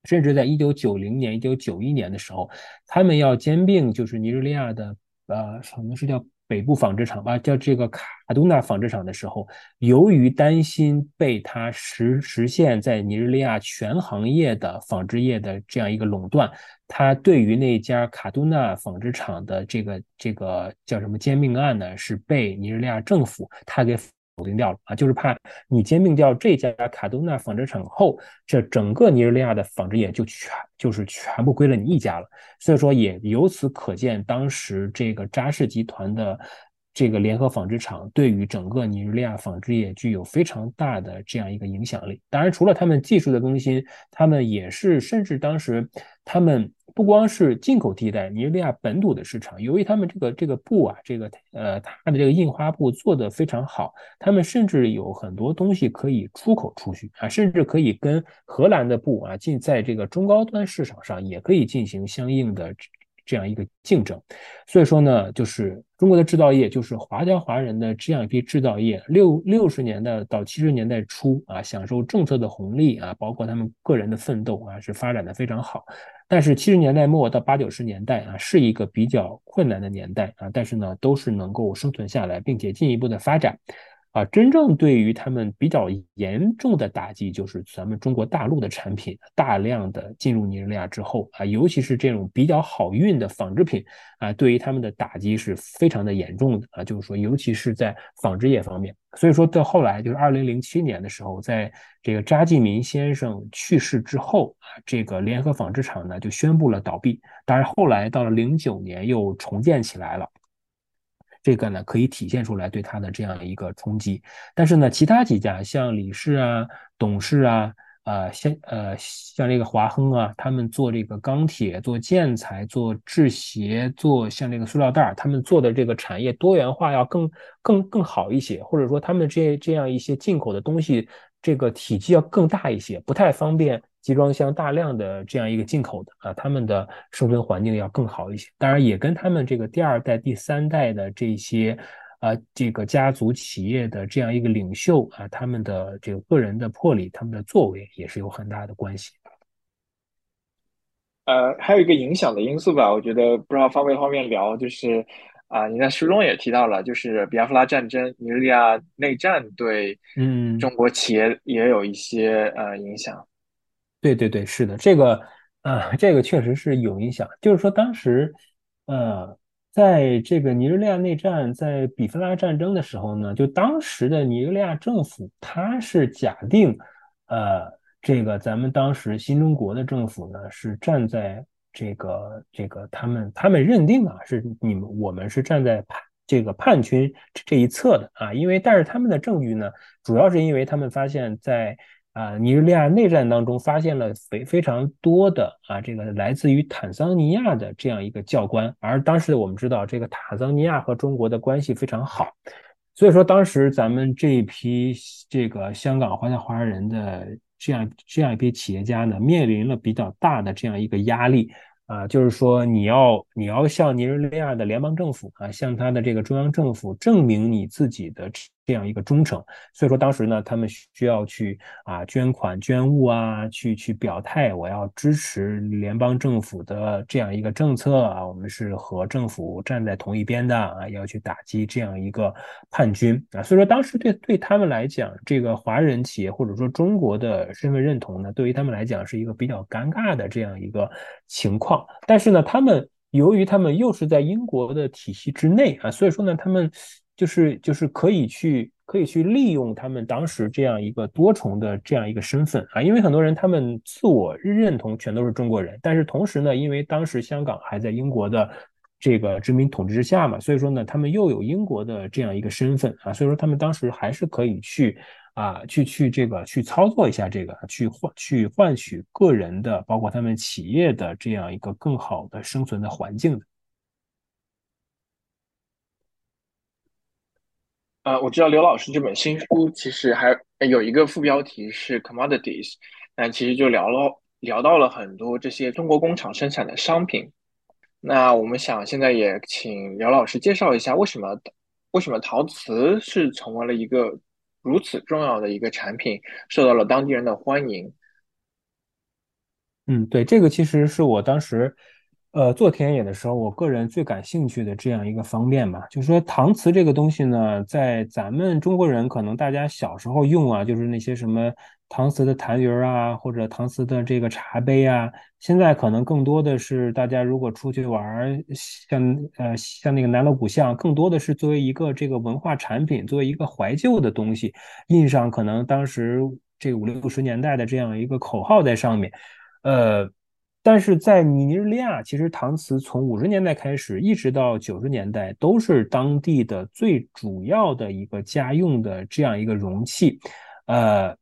甚至在一九九零年、一九九一年的时候，他们要兼并就是尼日利亚的。呃，可能是叫北部纺织厂吧，叫这个卡杜纳纺织厂的时候，由于担心被它实实现在尼日利亚全行业的纺织业的这样一个垄断，他对于那家卡杜纳纺织厂的这个这个叫什么兼并案呢，是被尼日利亚政府他给。否定掉了啊，就是怕你兼并掉这家卡杜纳纺织厂后，这整个尼日利亚的纺织业就全就是全部归了你一家了。所以说，也由此可见，当时这个扎氏集团的这个联合纺织厂对于整个尼日利亚纺织业具有非常大的这样一个影响力。当然，除了他们技术的更新，他们也是甚至当时他们。不光是进口替代尼日利亚本土的市场，由于他们这个这个布啊，这个呃，它的这个印花布做得非常好，他们甚至有很多东西可以出口出去啊，甚至可以跟荷兰的布啊进在这个中高端市场上也可以进行相应的这样一个竞争。所以说呢，就是中国的制造业，就是华侨华人的这样一批制造业，六六十年代到七十年代初啊，享受政策的红利啊，包括他们个人的奋斗啊，是发展的非常好。但是七十年代末到八九十年代啊，是一个比较困难的年代啊，但是呢，都是能够生存下来，并且进一步的发展。啊，真正对于他们比较严重的打击，就是咱们中国大陆的产品大量的进入尼日利亚之后啊，尤其是这种比较好运的纺织品啊，对于他们的打击是非常的严重的啊，就是说，尤其是在纺织业方面。所以说到后来，就是二零零七年的时候，在这个查济民先生去世之后啊，这个联合纺织厂呢就宣布了倒闭。当然后来到了零九年又重建起来了。这个呢可以体现出来对它的这样一个冲击，但是呢，其他几家像理事啊、董事啊、呃像呃像这个华亨啊，他们做这个钢铁、做建材、做制鞋、做像这个塑料袋他们做的这个产业多元化要更更更好一些，或者说他们这这样一些进口的东西，这个体积要更大一些，不太方便。集装箱大量的这样一个进口的啊，他们的生存环境要更好一些。当然，也跟他们这个第二代、第三代的这些啊，这个家族企业的这样一个领袖啊，他们的这个个人的魄力、他们的作为也是有很大的关系。呃，还有一个影响的因素吧，我觉得不知道方不方便聊，就是啊，你在书中也提到了，就是比亚夫拉战争、尼日利亚内战对嗯中国企业也有一些呃影响。对对对，是的，这个啊，这个确实是有影响。就是说，当时，呃，在这个尼日利亚内战，在比弗拉战争的时候呢，就当时的尼日利亚政府，他是假定，呃，这个咱们当时新中国的政府呢，是站在这个这个他们他们认定啊，是你们我们是站在叛这个叛军这一侧的啊，因为但是他们的证据呢，主要是因为他们发现，在啊，尼日利亚内战当中发现了非非常多的啊，这个来自于坦桑尼亚的这样一个教官，而当时我们知道这个坦桑尼亚和中国的关系非常好，所以说当时咱们这一批这个香港华侨华人的这样这样一批企业家呢，面临了比较大的这样一个压力。啊，就是说你要你要向尼日利亚的联邦政府啊，向他的这个中央政府证明你自己的这样一个忠诚。所以说当时呢，他们需要去啊捐款捐物啊，去去表态，我要支持联邦政府的这样一个政策啊，我们是和政府站在同一边的啊，要去打击这样一个叛军啊。所以说当时对对他们来讲，这个华人企业或者说中国的身份认同呢，对于他们来讲是一个比较尴尬的这样一个情况。但是呢，他们由于他们又是在英国的体系之内啊，所以说呢，他们就是就是可以去可以去利用他们当时这样一个多重的这样一个身份啊，因为很多人他们自我认同全都是中国人，但是同时呢，因为当时香港还在英国的这个殖民统治之下嘛，所以说呢，他们又有英国的这样一个身份啊，所以说他们当时还是可以去。啊，去去这个去操作一下这个，去换去换取个人的，包括他们企业的这样一个更好的生存的环境的。呃，我知道刘老师这本新书其实还有一个副标题是 commodities，那其实就聊了聊到了很多这些中国工厂生产的商品。那我们想现在也请刘老师介绍一下，为什么为什么陶瓷是成为了一个。如此重要的一个产品受到了当地人的欢迎。嗯，对，这个其实是我当时，呃，做田野的时候，我个人最感兴趣的这样一个方面吧。就是说，搪瓷这个东西呢，在咱们中国人可能大家小时候用啊，就是那些什么。搪瓷的痰盂啊，或者搪瓷的这个茶杯啊，现在可能更多的是大家如果出去玩，像呃像那个南锣鼓巷，更多的是作为一个这个文化产品，作为一个怀旧的东西，印上可能当时这五六十年代的这样一个口号在上面。呃，但是在尼日利亚，其实搪瓷从五十年代开始一直到九十年代，都是当地的最主要的一个家用的这样一个容器，呃。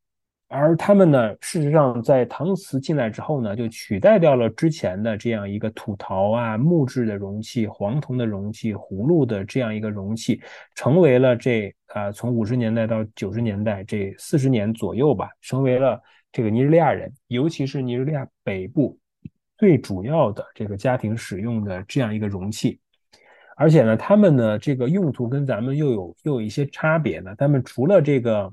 而他们呢，事实上在搪瓷进来之后呢，就取代掉了之前的这样一个土陶啊、木质的容器、黄铜的容器、葫芦的这样一个容器，成为了这啊，从五十年代到九十年代这四十年左右吧，成为了这个尼日利亚人，尤其是尼日利亚北部最主要的这个家庭使用的这样一个容器。而且呢，它们呢这个用途跟咱们又有又有一些差别呢。它们除了这个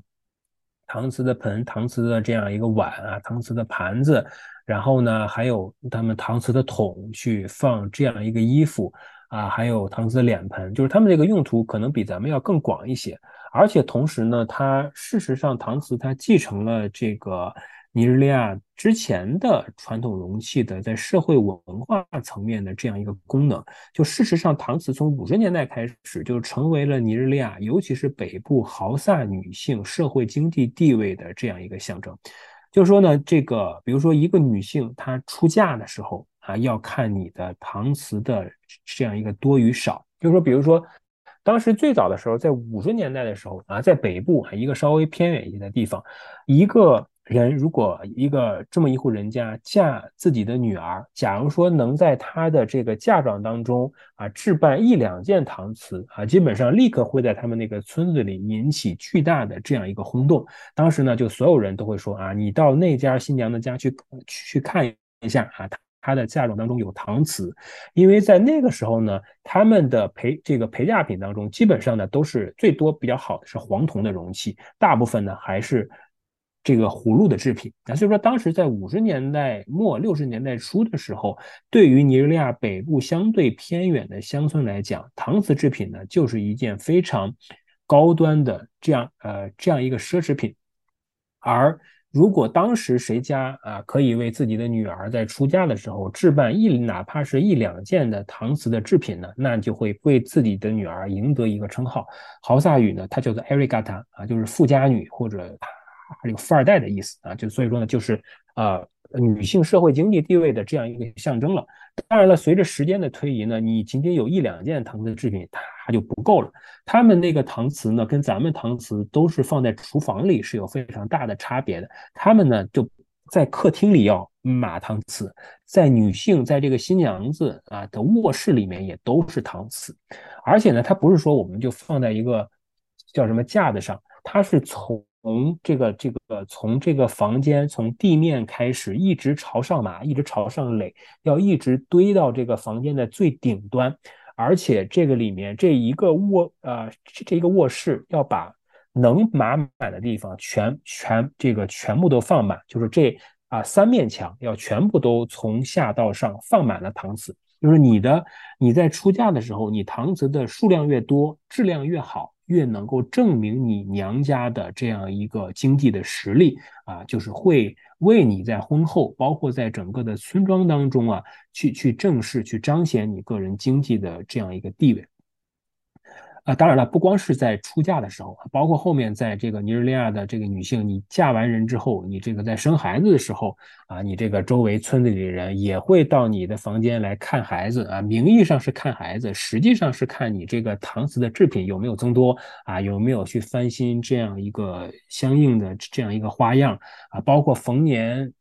搪瓷的盆、搪瓷的这样一个碗啊、搪瓷的盘子，然后呢还有他们搪瓷的桶去放这样一个衣服啊，还有搪瓷的脸盆，就是它们这个用途可能比咱们要更广一些。而且同时呢，它事实上搪瓷它继承了这个。尼日利亚之前的传统容器的在社会文化层面的这样一个功能，就事实上，搪瓷从五十年代开始就成为了尼日利亚，尤其是北部豪萨女性社会经济地位的这样一个象征。就是说呢，这个比如说一个女性她出嫁的时候啊，要看你的搪瓷的这样一个多与少。就是说，比如说当时最早的时候，在五十年代的时候啊，在北部啊一个稍微偏远一些的地方，一个。人如果一个这么一户人家嫁自己的女儿，假如说能在她的这个嫁妆当中啊置办一两件搪瓷啊，基本上立刻会在他们那个村子里引起巨大的这样一个轰动。当时呢，就所有人都会说啊，你到那家新娘的家去去看一下啊，她的嫁妆当中有搪瓷，因为在那个时候呢，他们的陪这个陪嫁品当中基本上呢都是最多比较好的是黄铜的容器，大部分呢还是。这个葫芦的制品啊，所以说当时在五十年代末六十年代初的时候，对于尼日利亚北部相对偏远的乡村来讲，搪瓷制品呢就是一件非常高端的这样呃这样一个奢侈品。而如果当时谁家啊可以为自己的女儿在出嫁的时候置办一哪怕是一两件的搪瓷的制品呢，那就会为自己的女儿赢得一个称号。豪萨语呢，它叫做 erigata 啊，就是富家女或者。这个富二代的意思啊，就所以说呢，就是呃女性社会经济地位的这样一个象征了。当然了，随着时间的推移呢，你仅仅有一两件搪瓷制品，它就不够了。他们那个搪瓷呢，跟咱们搪瓷都是放在厨房里是有非常大的差别的。他们呢就在客厅里要码搪瓷，在女性在这个新娘子啊的卧室里面也都是搪瓷，而且呢，它不是说我们就放在一个叫什么架子上，它是从从这个这个从这个房间从地面开始，一直朝上码，一直朝上垒，要一直堆到这个房间的最顶端。而且这个里面这一个卧呃这一个卧室要把能码满的地方全全这个全部都放满，就是这啊三面墙要全部都从下到上放满了搪瓷。就是你的你在出嫁的时候，你搪瓷的数量越多，质量越好。越能够证明你娘家的这样一个经济的实力啊，就是会为你在婚后，包括在整个的村庄当中啊，去去正式去彰显你个人经济的这样一个地位。啊，当然了，不光是在出嫁的时候，包括后面在这个尼日利亚的这个女性，你嫁完人之后，你这个在生孩子的时候啊，你这个周围村子里的人也会到你的房间来看孩子啊，名义上是看孩子，实际上是看你这个搪瓷的制品有没有增多啊，有没有去翻新这样一个相应的这样一个花样啊，包括逢年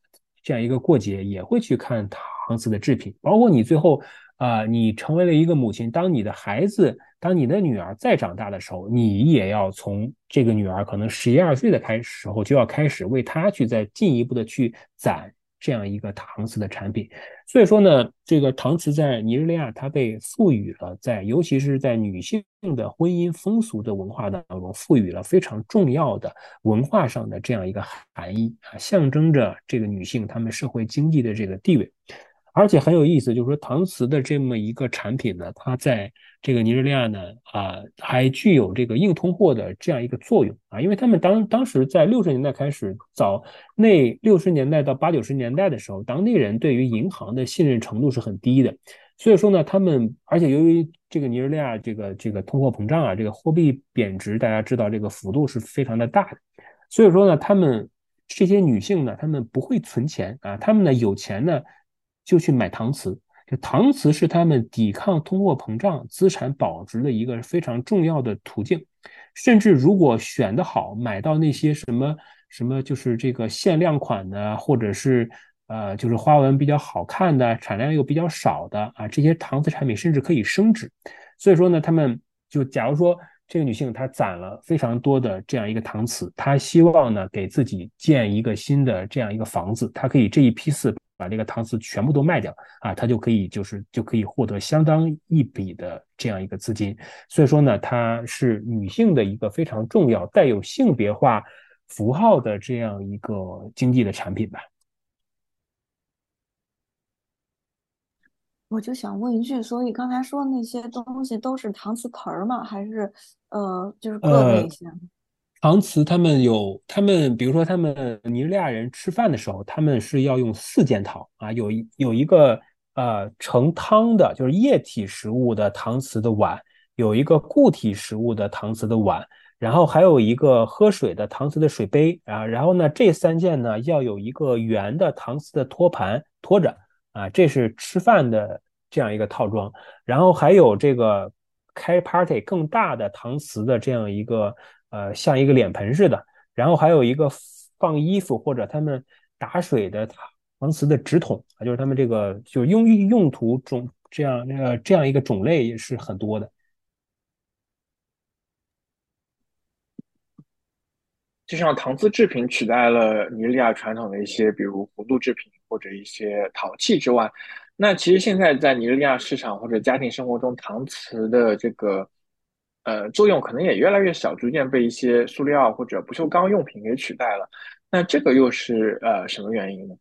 这样一个过节也会去看搪瓷的制品，包括你最后。啊，你成为了一个母亲，当你的孩子，当你的女儿再长大的时候，你也要从这个女儿可能十一二岁的开始时候，就要开始为她去再进一步的去攒这样一个搪瓷的产品。所以说呢，这个搪瓷在尼日利亚，它被赋予了在，尤其是在女性的婚姻风俗的文化当中，赋予了非常重要的文化上的这样一个含义啊，象征着这个女性她们社会经济的这个地位。而且很有意思，就是说搪瓷的这么一个产品呢，它在这个尼日利亚呢，啊，还具有这个硬通货的这样一个作用啊，因为他们当当时在六十年代开始，早那六十年代到八九十年代的时候，当地人对于银行的信任程度是很低的，所以说呢，他们而且由于这个尼日利亚这个这个通货膨胀啊，这个货币贬值，大家知道这个幅度是非常的大的，所以说呢，他们这些女性呢，她们不会存钱啊，她们呢有钱呢。就去买搪瓷，就搪瓷是他们抵抗通货膨胀、资产保值的一个非常重要的途径。甚至如果选的好，买到那些什么什么，就是这个限量款的，或者是呃，就是花纹比较好看的、产量又比较少的啊，这些搪瓷产品甚至可以升值。所以说呢，他们就假如说这个女性她攒了非常多的这样一个搪瓷，她希望呢给自己建一个新的这样一个房子，她可以这一批次。把这个搪瓷全部都卖掉啊，他就可以就是就可以获得相当一笔的这样一个资金。所以说呢，它是女性的一个非常重要、带有性别化符号的这样一个经济的产品吧。我就想问一句，所以刚才说那些东西都是搪瓷盆儿吗？还是呃，就是各类一些？搪瓷他们有，他们比如说他们尼日利亚人吃饭的时候，他们是要用四件套啊，有有一个呃盛汤的，就是液体食物的搪瓷的碗，有一个固体食物的搪瓷的碗，然后还有一个喝水的搪瓷的水杯啊，然后呢这三件呢要有一个圆的搪瓷的托盘托着。啊，这是吃饭的这样一个套装，然后还有这个开 party 更大的搪瓷的这样一个呃，像一个脸盆似的，然后还有一个放衣服或者他们打水的搪瓷的纸筒啊，就是他们这个就用用途种这样呃这样一个种类也是很多的。就像搪瓷制品取代了尼日利亚传统的一些，比如弧度制品或者一些陶器之外，那其实现在在尼日利亚市场或者家庭生活中，搪瓷的这个呃作用可能也越来越小，逐渐被一些塑料或者不锈钢用品给取代了。那这个又是呃什么原因呢？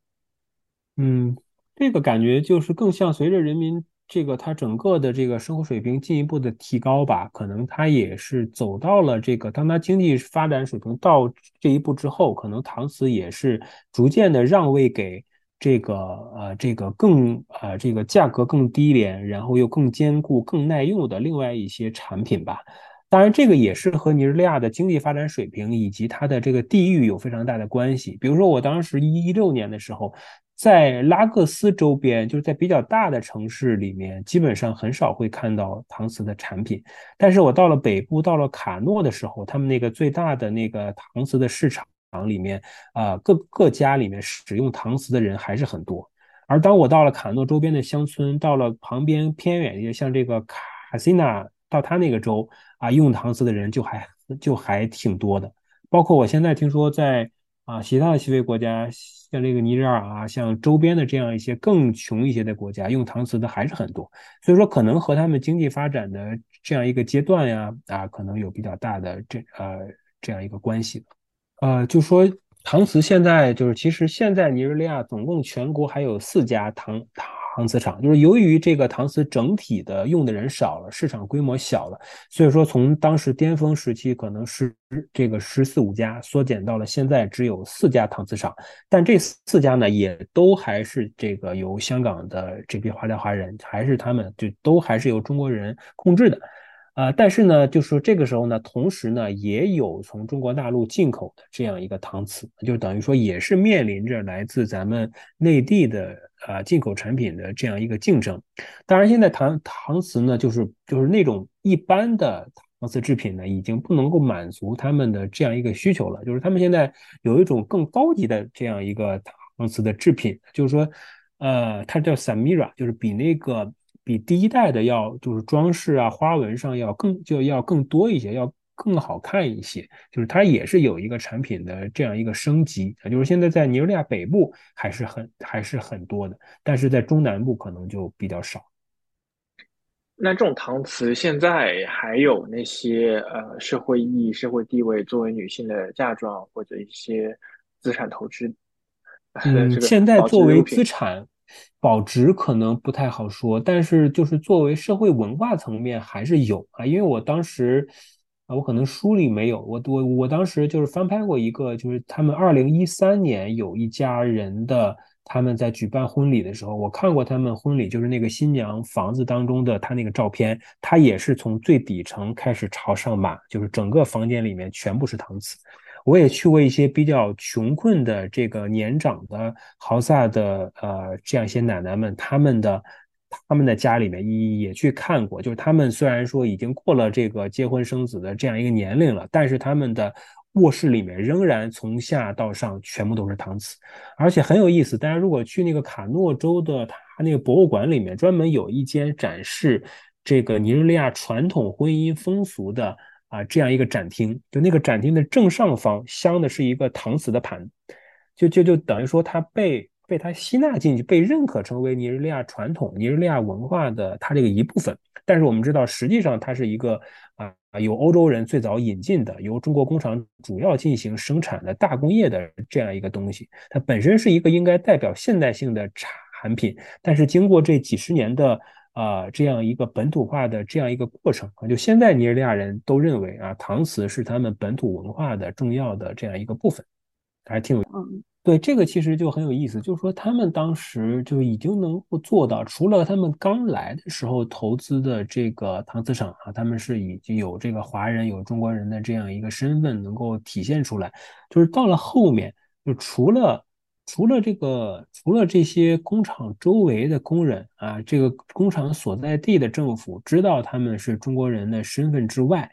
嗯，这个感觉就是更像随着人民。这个它整个的这个生活水平进一步的提高吧，可能它也是走到了这个，当它经济发展水平到这一步之后，可能搪瓷也是逐渐的让位给这个呃这个更呃这个价格更低廉，然后又更坚固、更耐用的另外一些产品吧。当然，这个也是和尼日利亚的经济发展水平以及它的这个地域有非常大的关系。比如说，我当时一一六年的时候。在拉各斯周边，就是在比较大的城市里面，基本上很少会看到搪瓷的产品。但是我到了北部，到了卡诺的时候，他们那个最大的那个搪瓷的市场里面，啊，各各家里面使用搪瓷的人还是很多。而当我到了卡诺周边的乡村，到了旁边偏远一些，像这个卡西纳，到他那个州啊，用搪瓷的人就还就还挺多的。包括我现在听说在。啊，其他的西非国家，像这个尼日尔啊，像周边的这样一些更穷一些的国家，用搪瓷的还是很多。所以说，可能和他们经济发展的这样一个阶段呀，啊，可能有比较大的这呃这样一个关系。呃，就说搪瓷现在就是，其实现在尼日利亚总共全国还有四家搪搪。瓷厂就是由于这个搪瓷整体的用的人少了，市场规模小了，所以说从当时巅峰时期可能是这个十四五家缩减到了现在只有四家搪瓷厂，但这四家呢也都还是这个由香港的这批华侨华人，还是他们就都还是由中国人控制的。啊，但是呢，就是说这个时候呢，同时呢，也有从中国大陆进口的这样一个搪瓷，就等于说也是面临着来自咱们内地的啊进口产品的这样一个竞争。当然，现在搪搪瓷呢，就是就是那种一般的搪瓷制品呢，已经不能够满足他们的这样一个需求了。就是他们现在有一种更高级的这样一个搪瓷的制品，就是说，呃，它叫 Samira，就是比那个。比第一代的要就是装饰啊花纹上要更就要更多一些，要更好看一些。就是它也是有一个产品的这样一个升级啊，就是现在在尼日利亚北部还是很还是很多的，但是在中南部可能就比较少。那这种搪瓷现在还有那些呃社会意义、社会地位作为女性的嫁妆或者一些资产投资？嗯，现在作为资产。保值可能不太好说，但是就是作为社会文化层面还是有啊，因为我当时啊，我可能书里没有，我我我当时就是翻拍过一个，就是他们二零一三年有一家人的他们在举办婚礼的时候，我看过他们婚礼，就是那个新娘房子当中的他那个照片，他也是从最底层开始朝上码，就是整个房间里面全部是搪瓷。我也去过一些比较穷困的这个年长的豪萨的呃这样一些奶奶们，他们的他们的家里面也去看过，就是他们虽然说已经过了这个结婚生子的这样一个年龄了，但是他们的卧室里面仍然从下到上全部都是搪瓷，而且很有意思。大家如果去那个卡诺州的他那个博物馆里面，专门有一间展示这个尼日利亚传统婚姻风俗的。啊，这样一个展厅，就那个展厅的正上方镶的是一个搪瓷的盘，就就就等于说它被被它吸纳进去，被认可成为尼日利亚传统、尼日利亚文化的它这个一部分。但是我们知道，实际上它是一个啊，由欧洲人最早引进的，由中国工厂主要进行生产的大工业的这样一个东西。它本身是一个应该代表现代性的产品，但是经过这几十年的啊这样一个本土化的这样一个过程啊，就现在尼日利亚人都认为啊，搪瓷是他们本土文化的重要的这样一个部分，还挺有嗯。对这个其实就很有意思，就是说他们当时就已经能够做到，除了他们刚来的时候投资的这个搪瓷厂啊，他们是已经有这个华人有中国人的这样一个身份能够体现出来，就是到了后面，就除了除了这个除了这些工厂周围的工人啊，这个工厂所在地的政府知道他们是中国人的身份之外。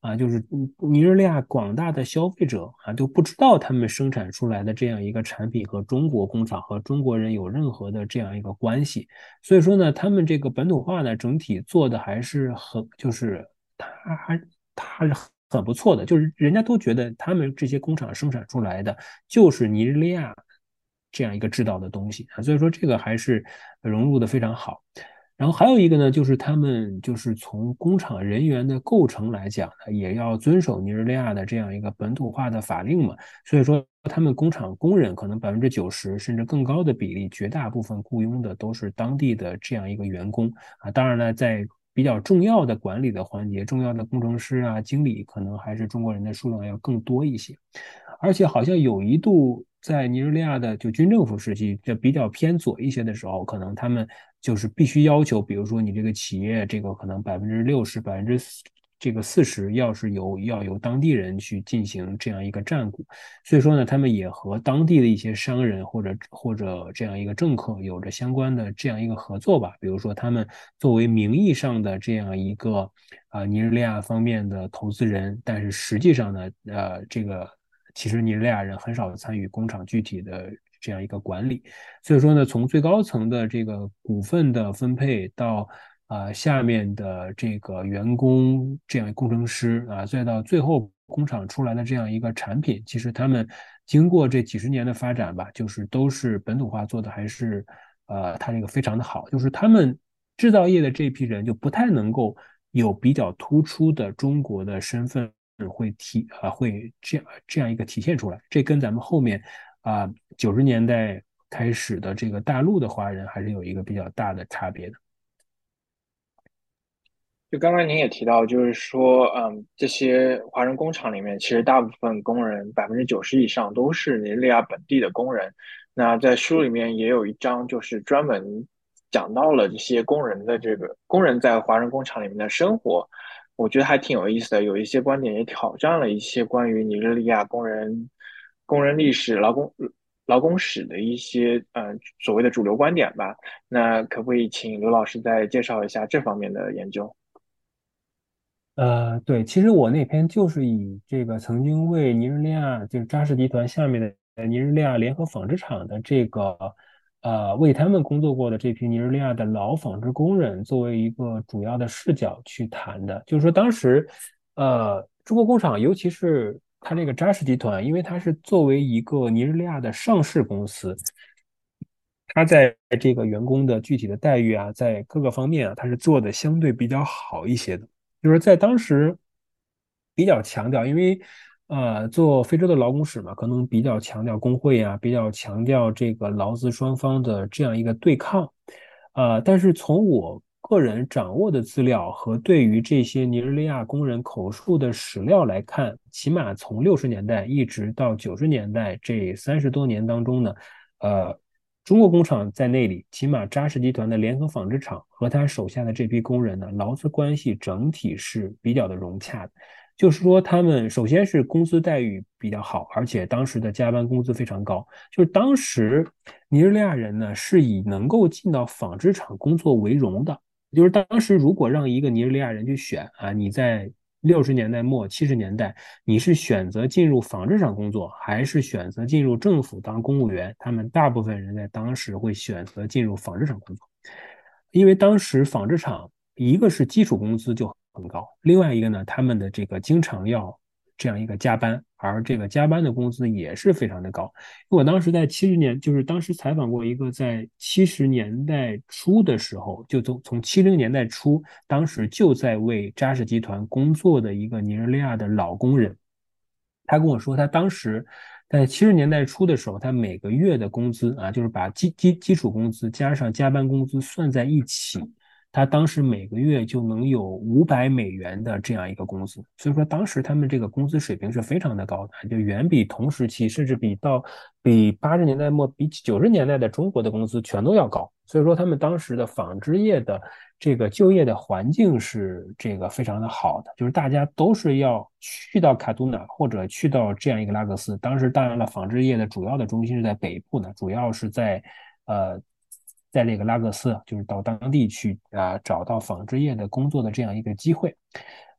啊，就是尼日利亚广大的消费者啊都不知道他们生产出来的这样一个产品和中国工厂和中国人有任何的这样一个关系，所以说呢，他们这个本土化呢整体做的还是很，就是他还他是很不错的，就是人家都觉得他们这些工厂生产出来的就是尼日利亚这样一个制造的东西啊，所以说这个还是融入的非常好。然后还有一个呢，就是他们就是从工厂人员的构成来讲呢，也要遵守尼日利亚的这样一个本土化的法令嘛。所以说，他们工厂工人可能百分之九十甚至更高的比例，绝大部分雇佣的都是当地的这样一个员工啊。当然呢，在比较重要的管理的环节，重要的工程师啊、经理，可能还是中国人的数量要更多一些。而且好像有一度在尼日利亚的就军政府时期，就比较偏左一些的时候，可能他们。就是必须要求，比如说你这个企业，这个可能百分之六十、百分之这个四十，要是由要由当地人去进行这样一个占股，所以说呢，他们也和当地的一些商人或者或者这样一个政客有着相关的这样一个合作吧。比如说，他们作为名义上的这样一个啊尼日利亚方面的投资人，但是实际上呢，呃，这个其实尼日利亚人很少参与工厂具体的。这样一个管理，所以说呢，从最高层的这个股份的分配到啊下面的这个员工这样工程师啊，再到最后工厂出来的这样一个产品，其实他们经过这几十年的发展吧，就是都是本土化做的，还是呃，它这个非常的好。就是他们制造业的这批人就不太能够有比较突出的中国的身份会体啊会这样这样一个体现出来，这跟咱们后面。啊，九十年代开始的这个大陆的华人还是有一个比较大的差别的。就刚刚您也提到，就是说，嗯，这些华人工厂里面，其实大部分工人百分之九十以上都是尼日利亚本地的工人。那在书里面也有一章，就是专门讲到了这些工人的这个工人在华人工厂里面的生活，我觉得还挺有意思的。有一些观点也挑战了一些关于尼日利亚工人。工人历史、劳工劳工史的一些嗯所谓的主流观点吧，那可不可以请刘老师再介绍一下这方面的研究？呃，对，其实我那篇就是以这个曾经为尼日利亚就是扎什集团下面的尼日利亚联合纺织厂的这个呃为他们工作过的这批尼日利亚的老纺织工人作为一个主要的视角去谈的，就是说当时呃中国工厂尤其是。它这个扎什集团，因为它是作为一个尼日利亚的上市公司，它在这个员工的具体的待遇啊，在各个方面啊，它是做的相对比较好一些的。就是在当时比较强调，因为呃，做非洲的劳工史嘛，可能比较强调工会啊，比较强调这个劳资双方的这样一个对抗。呃，但是从我个人掌握的资料和对于这些尼日利亚工人口述的史料来看，起码从六十年代一直到九十年代这三十多年当中呢，呃，中国工厂在那里，起码扎实集团的联合纺织厂和他手下的这批工人呢，劳资关系整体是比较的融洽的。就是说，他们首先是工资待遇比较好，而且当时的加班工资非常高。就是当时尼日利亚人呢，是以能够进到纺织厂工作为荣的。就是当时，如果让一个尼日利亚人去选啊，你在六十年代末、七十年代，你是选择进入纺织厂工作，还是选择进入政府当公务员？他们大部分人在当时会选择进入纺织厂工作，因为当时纺织厂一个是基础工资就很高，另外一个呢，他们的这个经常要这样一个加班而这个加班的工资也是非常的高。我当时在七十年，就是当时采访过一个在七十年代初的时候，就从从七零年代初，当时就在为扎实集团工作的一个尼日利亚的老工人，他跟我说，他当时在七十年代初的时候，他每个月的工资啊，就是把基基基础工资加上加班工资算在一起。他当时每个月就能有五百美元的这样一个工资，所以说当时他们这个工资水平是非常的高的，就远比同时期，甚至比到比八十年代末、比九十年代的中国的工资全都要高。所以说他们当时的纺织业的这个就业的环境是这个非常的好的，就是大家都是要去到卡杜纳或者去到这样一个拉各斯。当时当然了，纺织业的主要的中心是在北部呢，主要是在呃。在那个拉各斯，就是到当地去啊，找到纺织业的工作的这样一个机会。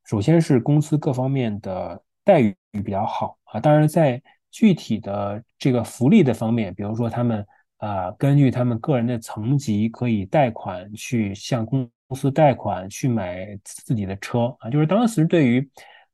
首先是公司各方面的待遇比较好啊，当然在具体的这个福利的方面，比如说他们啊，根据他们个人的层级，可以贷款去向公司贷款去买自己的车啊，就是当时对于。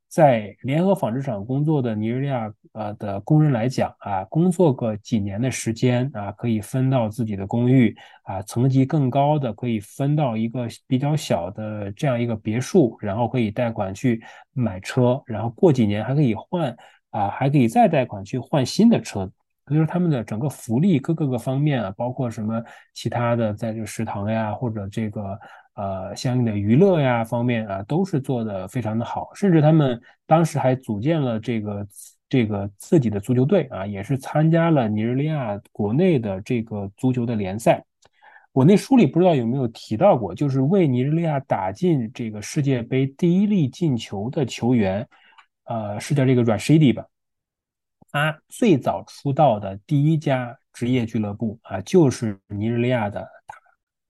在联合纺织厂工作的尼日利亚呃的工人来讲啊，工作个几年的时间啊，可以分到自己的公寓啊，层级更高的可以分到一个比较小的这样一个别墅，然后可以贷款去买车，然后过几年还可以换啊，还可以再贷款去换新的车。所以说他们的整个福利各各个方面啊，包括什么其他的在这个食堂呀或者这个。呃，相应的娱乐呀方面啊，都是做的非常的好，甚至他们当时还组建了这个这个自己的足球队啊，也是参加了尼日利亚国内的这个足球的联赛。我那书里不知道有没有提到过，就是为尼日利亚打进这个世界杯第一粒进球的球员，呃，是叫这个 Rashidi 吧？他最早出道的第一家职业俱乐部啊，就是尼日利亚的。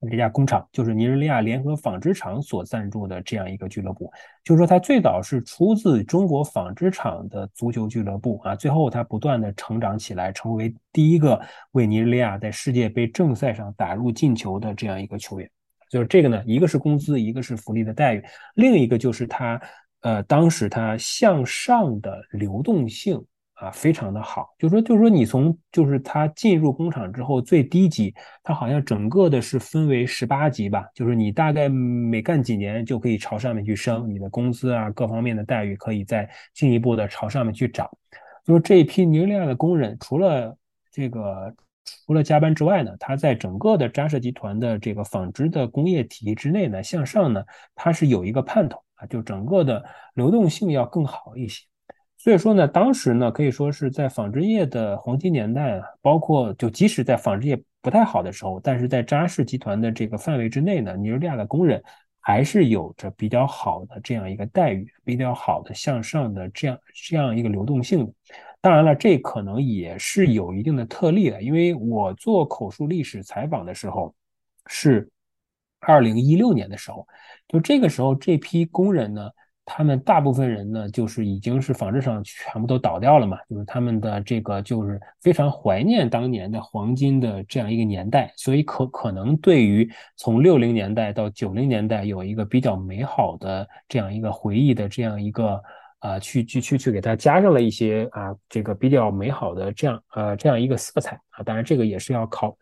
这家工厂就是尼日利亚联合纺织厂所赞助的这样一个俱乐部，就是说它最早是出自中国纺织厂的足球俱乐部啊，最后它不断的成长起来，成为第一个为尼日利亚在世界杯正赛上打入进球的这样一个球员。就是这个呢，一个是工资，一个是福利的待遇，另一个就是他呃当时他向上的流动性。啊，非常的好，就是说，就是说，你从就是他进入工厂之后，最低级，他好像整个的是分为十八级吧，就是你大概每干几年就可以朝上面去升，你的工资啊，各方面的待遇可以再进一步的朝上面去涨。就是这一批尼日利亚的工人，除了这个除了加班之外呢，他在整个的扎实集团的这个纺织的工业体系之内呢，向上呢，他是有一个盼头啊，就整个的流动性要更好一些。所以说呢，当时呢可以说是在纺织业的黄金年代啊，包括就即使在纺织业不太好的时候，但是在扎氏集团的这个范围之内呢，尼日利亚的工人还是有着比较好的这样一个待遇，比较好的向上的这样这样一个流动性。当然了，这可能也是有一定的特例的，因为我做口述历史采访的时候是二零一六年的时候，就这个时候这批工人呢。他们大部分人呢，就是已经是纺织厂全部都倒掉了嘛，就是他们的这个就是非常怀念当年的黄金的这样一个年代，所以可可能对于从六零年代到九零年代有一个比较美好的这样一个回忆的这样一个啊，去去去去给他加上了一些啊这个比较美好的这样呃这样一个色彩啊，当然这个也是要考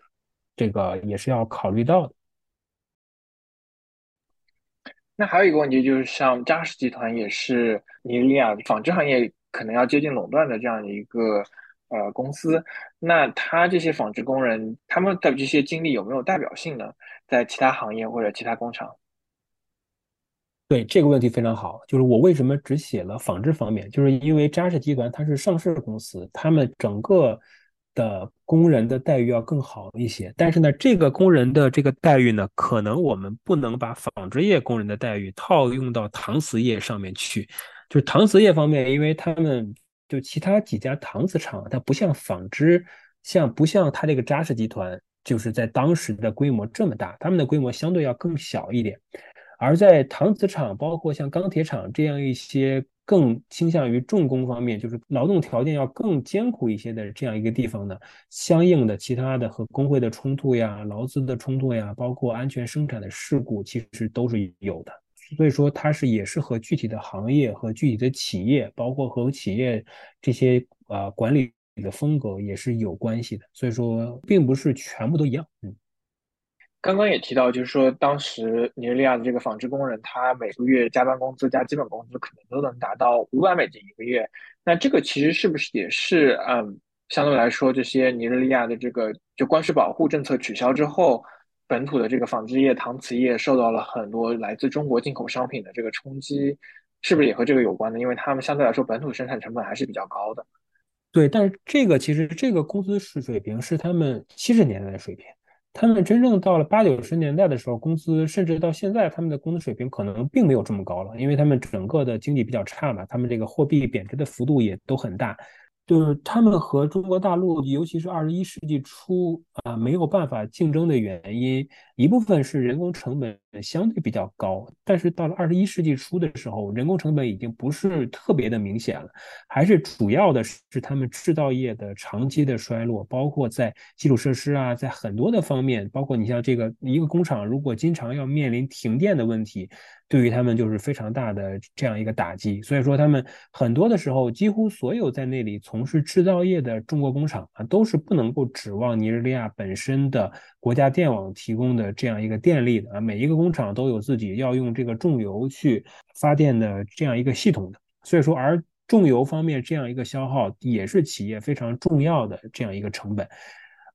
这个也是要考虑到的。那还有一个问题就是，像扎实集团也是尼日利亚纺织行业可能要接近垄断的这样一个呃公司。那他这些纺织工人，他们的这些经历有没有代表性呢？在其他行业或者其他工厂？对这个问题非常好，就是我为什么只写了纺织方面，就是因为扎实集团它是上市公司，他们整个。的工人的待遇要更好一些，但是呢，这个工人的这个待遇呢，可能我们不能把纺织业工人的待遇套用到搪瓷业上面去。就是搪瓷业方面，因为他们就其他几家搪瓷厂，它不像纺织，像不像它这个扎实集团，就是在当时的规模这么大，他们的规模相对要更小一点。而在搪瓷厂，包括像钢铁厂这样一些。更倾向于重工方面，就是劳动条件要更艰苦一些的这样一个地方呢，相应的其他的和工会的冲突呀、劳资的冲突呀，包括安全生产的事故，其实都是有的。所以说它是也是和具体的行业和具体的企业，包括和企业这些啊管理的风格也是有关系的。所以说，并不是全部都一样。嗯。刚刚也提到，就是说当时尼日利亚的这个纺织工人，他每个月加班工资加基本工资可能都能达到五百美金一个月。那这个其实是不是也是嗯，相对来说，这些尼日利亚的这个就关税保护政策取消之后，本土的这个纺织业、搪瓷业受到了很多来自中国进口商品的这个冲击，是不是也和这个有关呢？因为他们相对来说本土生产成本还是比较高的。对，但是这个其实这个工资是水平是他们七十年代的水平。他们真正到了八九十年代的时候，工资甚至到现在，他们的工资水平可能并没有这么高了，因为他们整个的经济比较差嘛，他们这个货币贬值的幅度也都很大。就是他们和中国大陆，尤其是二十一世纪初啊，没有办法竞争的原因，一部分是人工成本相对比较高。但是到了二十一世纪初的时候，人工成本已经不是特别的明显了，还是主要的是他们制造业的长期的衰落，包括在基础设施啊，在很多的方面，包括你像这个一个工厂如果经常要面临停电的问题。对于他们就是非常大的这样一个打击，所以说他们很多的时候，几乎所有在那里从事制造业的中国工厂啊，都是不能够指望尼日利亚本身的国家电网提供的这样一个电力的啊，每一个工厂都有自己要用这个重油去发电的这样一个系统的，所以说而重油方面这样一个消耗也是企业非常重要的这样一个成本。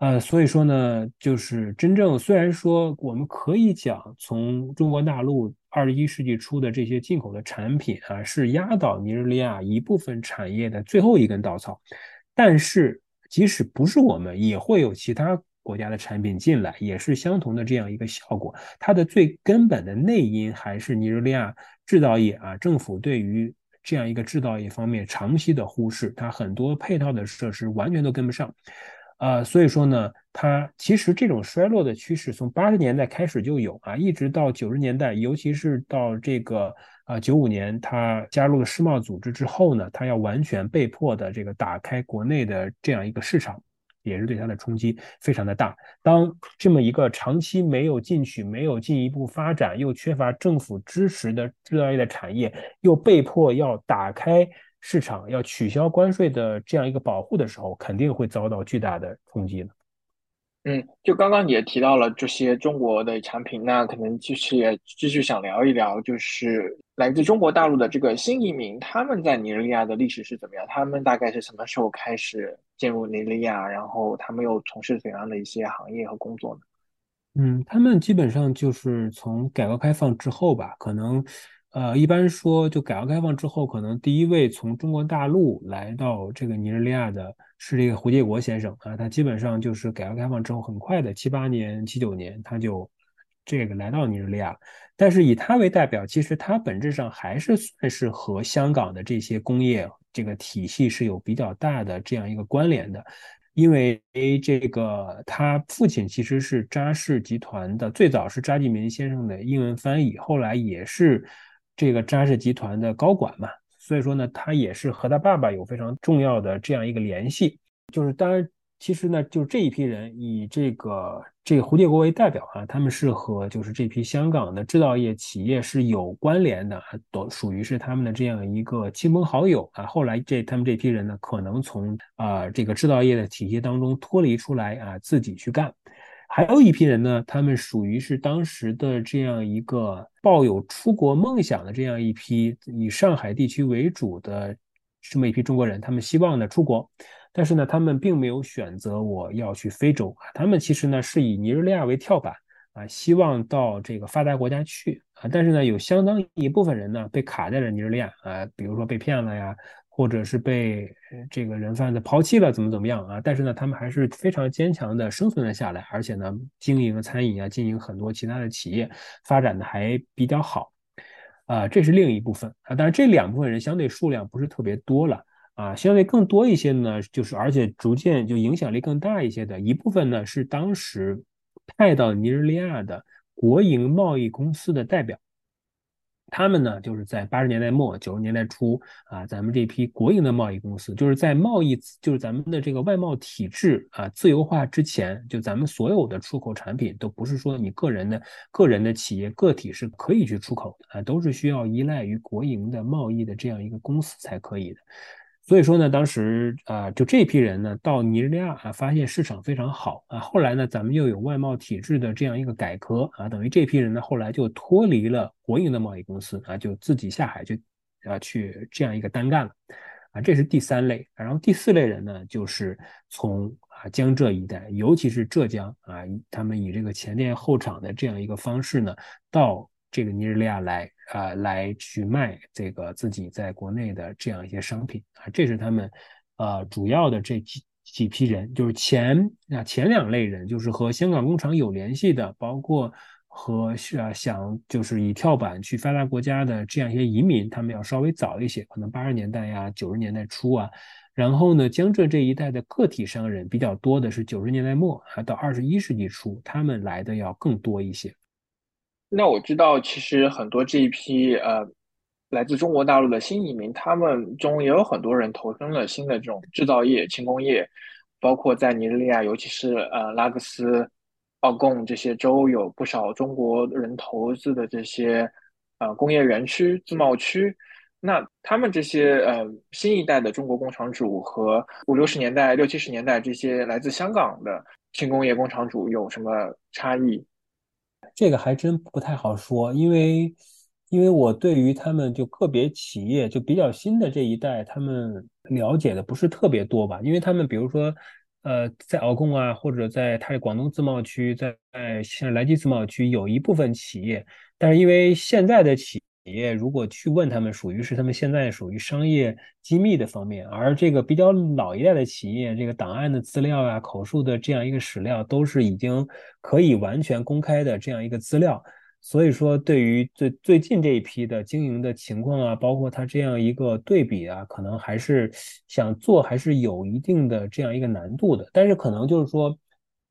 呃，所以说呢，就是真正虽然说我们可以讲，从中国大陆二十一世纪初的这些进口的产品啊，是压倒尼日利亚一部分产业的最后一根稻草，但是即使不是我们，也会有其他国家的产品进来，也是相同的这样一个效果。它的最根本的内因还是尼日利亚制造业啊，政府对于这样一个制造业方面长期的忽视，它很多配套的设施完全都跟不上。啊，所以说呢，它其实这种衰落的趋势从八十年代开始就有啊，一直到九十年代，尤其是到这个啊九五年，它加入了世贸组织之后呢，它要完全被迫的这个打开国内的这样一个市场，也是对它的冲击非常的大。当这么一个长期没有进取、没有进一步发展、又缺乏政府支持的制造业的产业，又被迫要打开。市场要取消关税的这样一个保护的时候，肯定会遭到巨大的冲击的。嗯，就刚刚也提到了这些中国的产品，那可能就是也继续想聊一聊，就是来自中国大陆的这个新移民，他们在尼日利亚的历史是怎么样？他们大概是什么时候开始进入尼日利亚？然后他们又从事怎样的一些行业和工作呢？嗯，他们基本上就是从改革开放之后吧，可能。呃，一般说，就改革开放之后，可能第一位从中国大陆来到这个尼日利亚的是这个胡建国先生啊。他基本上就是改革开放之后很快的七八年、七九年，他就这个来到尼日利亚。但是以他为代表，其实他本质上还是算是和香港的这些工业这个体系是有比较大的这样一个关联的。因为这个他父亲其实是扎氏集团的，最早是扎继民先生的英文翻译，后来也是。这个扎氏集团的高管嘛，所以说呢，他也是和他爸爸有非常重要的这样一个联系。就是当然，其实呢，就是这一批人以这个这个胡建国为代表啊，他们是和就是这批香港的制造业企业是有关联的，都属于是他们的这样一个亲朋好友啊。后来这他们这批人呢，可能从啊这个制造业的体系当中脱离出来啊，自己去干。还有一批人呢，他们属于是当时的这样一个抱有出国梦想的这样一批以上海地区为主的这么一批中国人，他们希望呢出国，但是呢，他们并没有选择我要去非洲啊，他们其实呢是以尼日利亚为跳板啊，希望到这个发达国家去啊，但是呢，有相当一部分人呢被卡在了尼日利亚啊，比如说被骗了呀。或者是被这个人贩子抛弃了，怎么怎么样啊？但是呢，他们还是非常坚强的生存了下来，而且呢，经营餐饮啊，经营很多其他的企业，发展的还比较好，啊，这是另一部分啊。但是这两部分人相对数量不是特别多了啊，相对更多一些呢，就是而且逐渐就影响力更大一些的一部分呢，是当时派到尼日利亚的国营贸易公司的代表。他们呢，就是在八十年代末九十年代初啊，咱们这批国营的贸易公司，就是在贸易就是咱们的这个外贸体制啊自由化之前，就咱们所有的出口产品都不是说你个人的个人的企业个体是可以去出口的啊，都是需要依赖于国营的贸易的这样一个公司才可以的。所以说呢，当时啊，就这批人呢，到尼日利亚啊，发现市场非常好啊。后来呢，咱们又有外贸体制的这样一个改革啊，等于这批人呢，后来就脱离了国营的贸易公司啊，就自己下海去啊，去这样一个单干了啊。这是第三类。然后第四类人呢，就是从啊江浙一带，尤其是浙江啊，他们以这个前店后厂的这样一个方式呢，到这个尼日利亚来。啊，来去卖这个自己在国内的这样一些商品啊，这是他们呃主要的这几几批人，就是前啊前两类人，就是和香港工厂有联系的，包括和啊想就是以跳板去发达国家的这样一些移民，他们要稍微早一些，可能八十年代呀、九十年代初啊，然后呢，江浙这一带的个体商人比较多的是九十年代末啊到二十一世纪初，他们来的要更多一些。那我知道，其实很多这一批呃来自中国大陆的新移民，他们中也有很多人投身了新的这种制造业、轻工业，包括在尼日利亚，尤其是呃拉各斯、奥贡这些州，有不少中国人投资的这些呃工业园区、自贸区。那他们这些呃新一代的中国工厂主和五六十年代、六七十年代这些来自香港的轻工业工厂主有什么差异？这个还真不太好说，因为因为我对于他们就个别企业就比较新的这一代，他们了解的不是特别多吧？因为他们比如说，呃，在鳌贡啊，或者在它的广东自贸区，在像莱基自贸区，有一部分企业，但是因为现在的企企业如果去问他们，属于是他们现在属于商业机密的方面，而这个比较老一代的企业，这个档案的资料啊、口述的这样一个史料，都是已经可以完全公开的这样一个资料。所以说，对于最最近这一批的经营的情况啊，包括它这样一个对比啊，可能还是想做，还是有一定的这样一个难度的。但是可能就是说。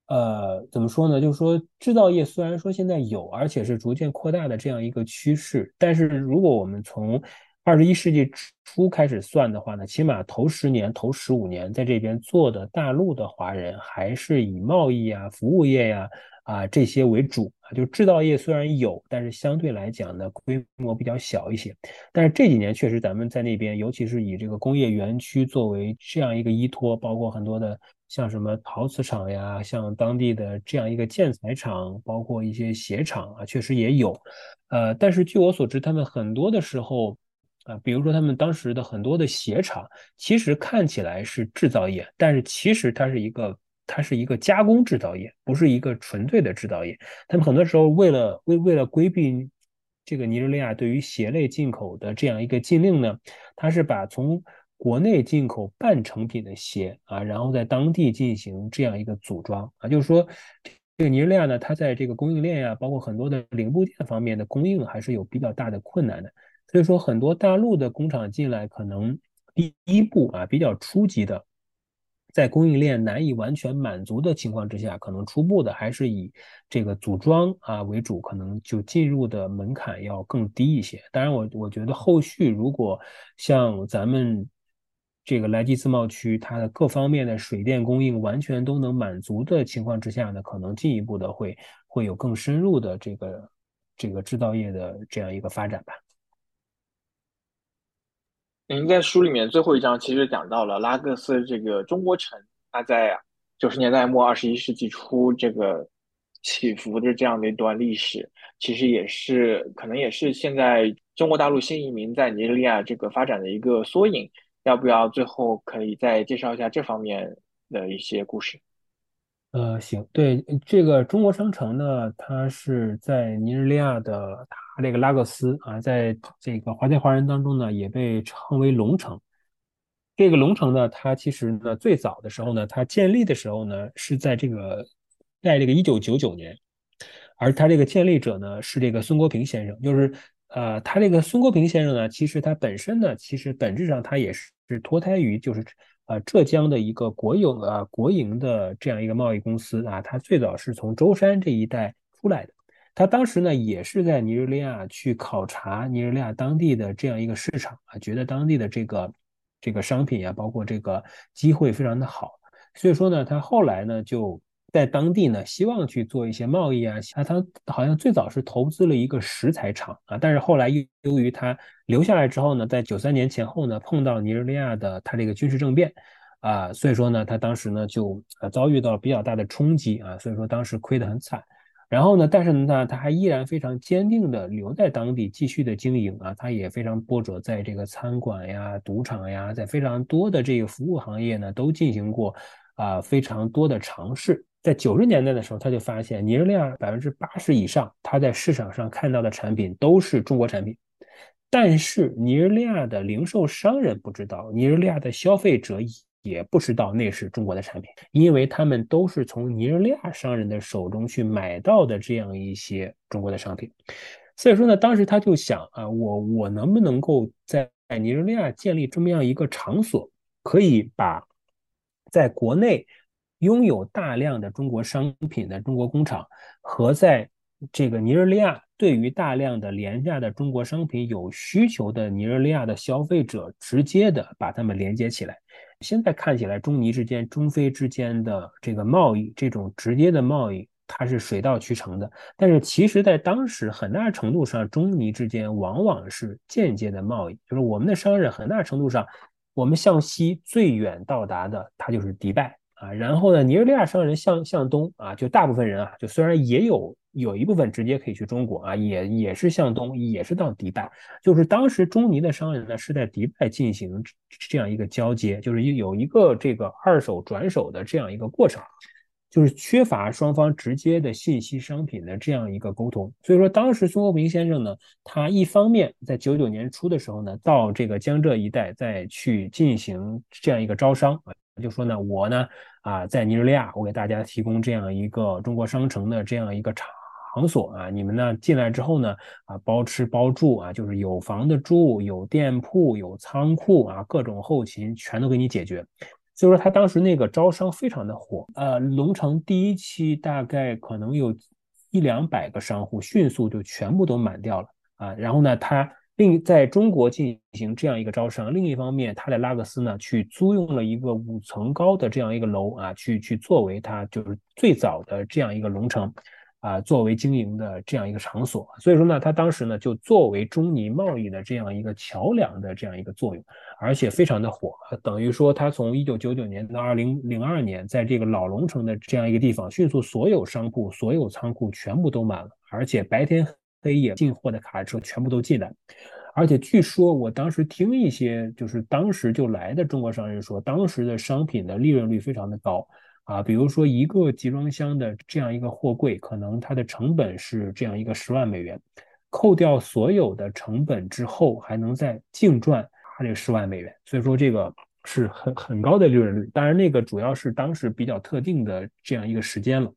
呃，怎么说呢？就是说，制造业虽然说现在有，而且是逐渐扩大的这样一个趋势，但是如果我们从二十一世纪初开始算的话呢，起码头十年、头十五年在这边做的大陆的华人，还是以贸易啊、服务业呀。啊，这些为主啊，就制造业虽然有，但是相对来讲呢，规模比较小一些。但是这几年确实，咱们在那边，尤其是以这个工业园区作为这样一个依托，包括很多的像什么陶瓷厂呀，像当地的这样一个建材厂，包括一些鞋厂啊，确实也有。呃，但是据我所知，他们很多的时候啊，比如说他们当时的很多的鞋厂，其实看起来是制造业，但是其实它是一个。它是一个加工制造业，不是一个纯粹的制造业。他们很多时候为了为为了规避这个尼日利亚对于鞋类进口的这样一个禁令呢，它是把从国内进口半成品的鞋啊，然后在当地进行这样一个组装啊，就是说这个尼日利亚呢，它在这个供应链呀，包括很多的零部件方面的供应还是有比较大的困难的。所以说，很多大陆的工厂进来，可能第一步啊比较初级的。在供应链难以完全满足的情况之下，可能初步的还是以这个组装啊为主，可能就进入的门槛要更低一些。当然，我我觉得后续如果像咱们这个莱基自贸区，它的各方面的水电供应完全都能满足的情况之下呢，可能进一步的会会有更深入的这个这个制造业的这样一个发展吧。您在书里面最后一章其实讲到了拉各斯这个中国城，它在九十年代末二十一世纪初这个起伏的这样的一段历史，其实也是可能也是现在中国大陆新移民在尼日利亚这个发展的一个缩影。要不要最后可以再介绍一下这方面的一些故事？呃，行，对这个中国商城呢，它是在尼日利亚的它这个拉各斯啊，在这个华侨华人当中呢，也被称为龙城。这个龙城呢，它其实呢，最早的时候呢，它建立的时候呢，是在这个在这个一九九九年，而它这个建立者呢，是这个孙国平先生。就是呃，他这个孙国平先生呢，其实他本身呢，其实本质上他也是是脱胎于就是。呃，浙江的一个国有啊国营的这样一个贸易公司啊，它最早是从舟山这一带出来的。他当时呢也是在尼日利亚去考察尼日利亚当地的这样一个市场啊，觉得当地的这个这个商品呀，包括这个机会非常的好，所以说呢，他后来呢就。在当地呢，希望去做一些贸易啊。他他好像最早是投资了一个石材厂啊，但是后来由由于他留下来之后呢，在九三年前后呢，碰到尼日利亚的他这个军事政变啊，所以说呢，他当时呢就呃遭遇到比较大的冲击啊，所以说当时亏得很惨。然后呢，但是呢，他还依然非常坚定的留在当地继续的经营啊，他也非常波折，在这个餐馆呀、赌场呀，在非常多的这个服务行业呢，都进行过啊非常多的尝试。在九十年代的时候，他就发现尼日利亚百分之八十以上，他在市场上看到的产品都是中国产品，但是尼日利亚的零售商人不知道，尼日利亚的消费者也不知道那是中国的产品，因为他们都是从尼日利亚商人的手中去买到的这样一些中国的商品。所以说呢，当时他就想啊，我我能不能够在尼日利亚建立这么样一个场所，可以把在国内。拥有大量的中国商品的中国工厂和在这个尼日利亚对于大量的廉价的中国商品有需求的尼日利亚的消费者，直接的把他们连接起来。现在看起来，中尼之间、中非之间的这个贸易，这种直接的贸易，它是水到渠成的。但是，其实在当时很大程度上，中尼之间往往是间接的贸易，就是我们的商人很大程度上，我们向西最远到达的，它就是迪拜。啊，然后呢，尼日利亚商人向向东啊，就大部分人啊，就虽然也有有一部分直接可以去中国啊，也也是向东，也是到迪拜。就是当时中尼的商人呢，是在迪拜进行这样一个交接，就是有一个这个二手转手的这样一个过程，就是缺乏双方直接的信息商品的这样一个沟通。所以说，当时孙国平先生呢，他一方面在九九年初的时候呢，到这个江浙一带再去进行这样一个招商啊。就说呢，我呢啊，在尼日利亚，我给大家提供这样一个中国商城的这样一个场所啊，你们呢进来之后呢啊，包吃包住啊，就是有房子住，有店铺，有仓库啊，各种后勤全都给你解决。所以说他当时那个招商非常的火，呃，龙城第一期大概可能有一两百个商户，迅速就全部都满掉了啊，然后呢他。另在中国进行这样一个招商，另一方面，他在拉各斯呢去租用了一个五层高的这样一个楼啊，去去作为他就是最早的这样一个龙城，啊，作为经营的这样一个场所。所以说呢，他当时呢就作为中尼贸易的这样一个桥梁的这样一个作用，而且非常的火，等于说他从一九九九年到二零零二年，在这个老龙城的这样一个地方，迅速所有商铺、所有仓库全部都满了，而且白天。黑夜进货的卡车全部都进来，而且据说我当时听一些就是当时就来的中国商人说，当时的商品的利润率非常的高啊，比如说一个集装箱的这样一个货柜，可能它的成本是这样一个十万美元，扣掉所有的成本之后，还能再净赚它这十万美元，所以说这个是很很高的利润率。当然，那个主要是当时比较特定的这样一个时间了。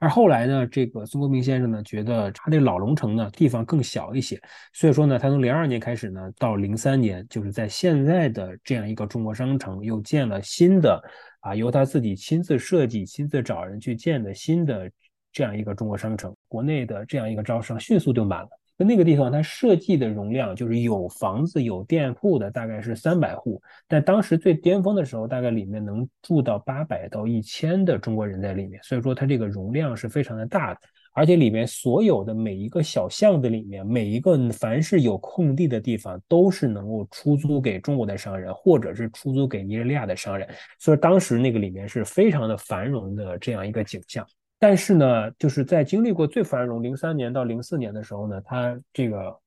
而后来呢，这个孙国平先生呢，觉得他这老龙城呢地方更小一些，所以说呢，他从零二年开始呢，到零三年，就是在现在的这样一个中国商城又建了新的，啊，由他自己亲自设计、亲自找人去建的新的这样一个中国商城，国内的这样一个招商迅速就满了。那个地方，它设计的容量就是有房子、有店铺的，大概是三百户。但当时最巅峰的时候，大概里面能住到八百到一千的中国人在里面。所以说，它这个容量是非常的大的。而且里面所有的每一个小巷子里面，每一个凡是有空地的地方，都是能够出租给中国的商人，或者是出租给尼日利亚的商人。所以当时那个里面是非常的繁荣的这样一个景象。但是呢，就是在经历过最繁荣零三年到零四年的时候呢，它这个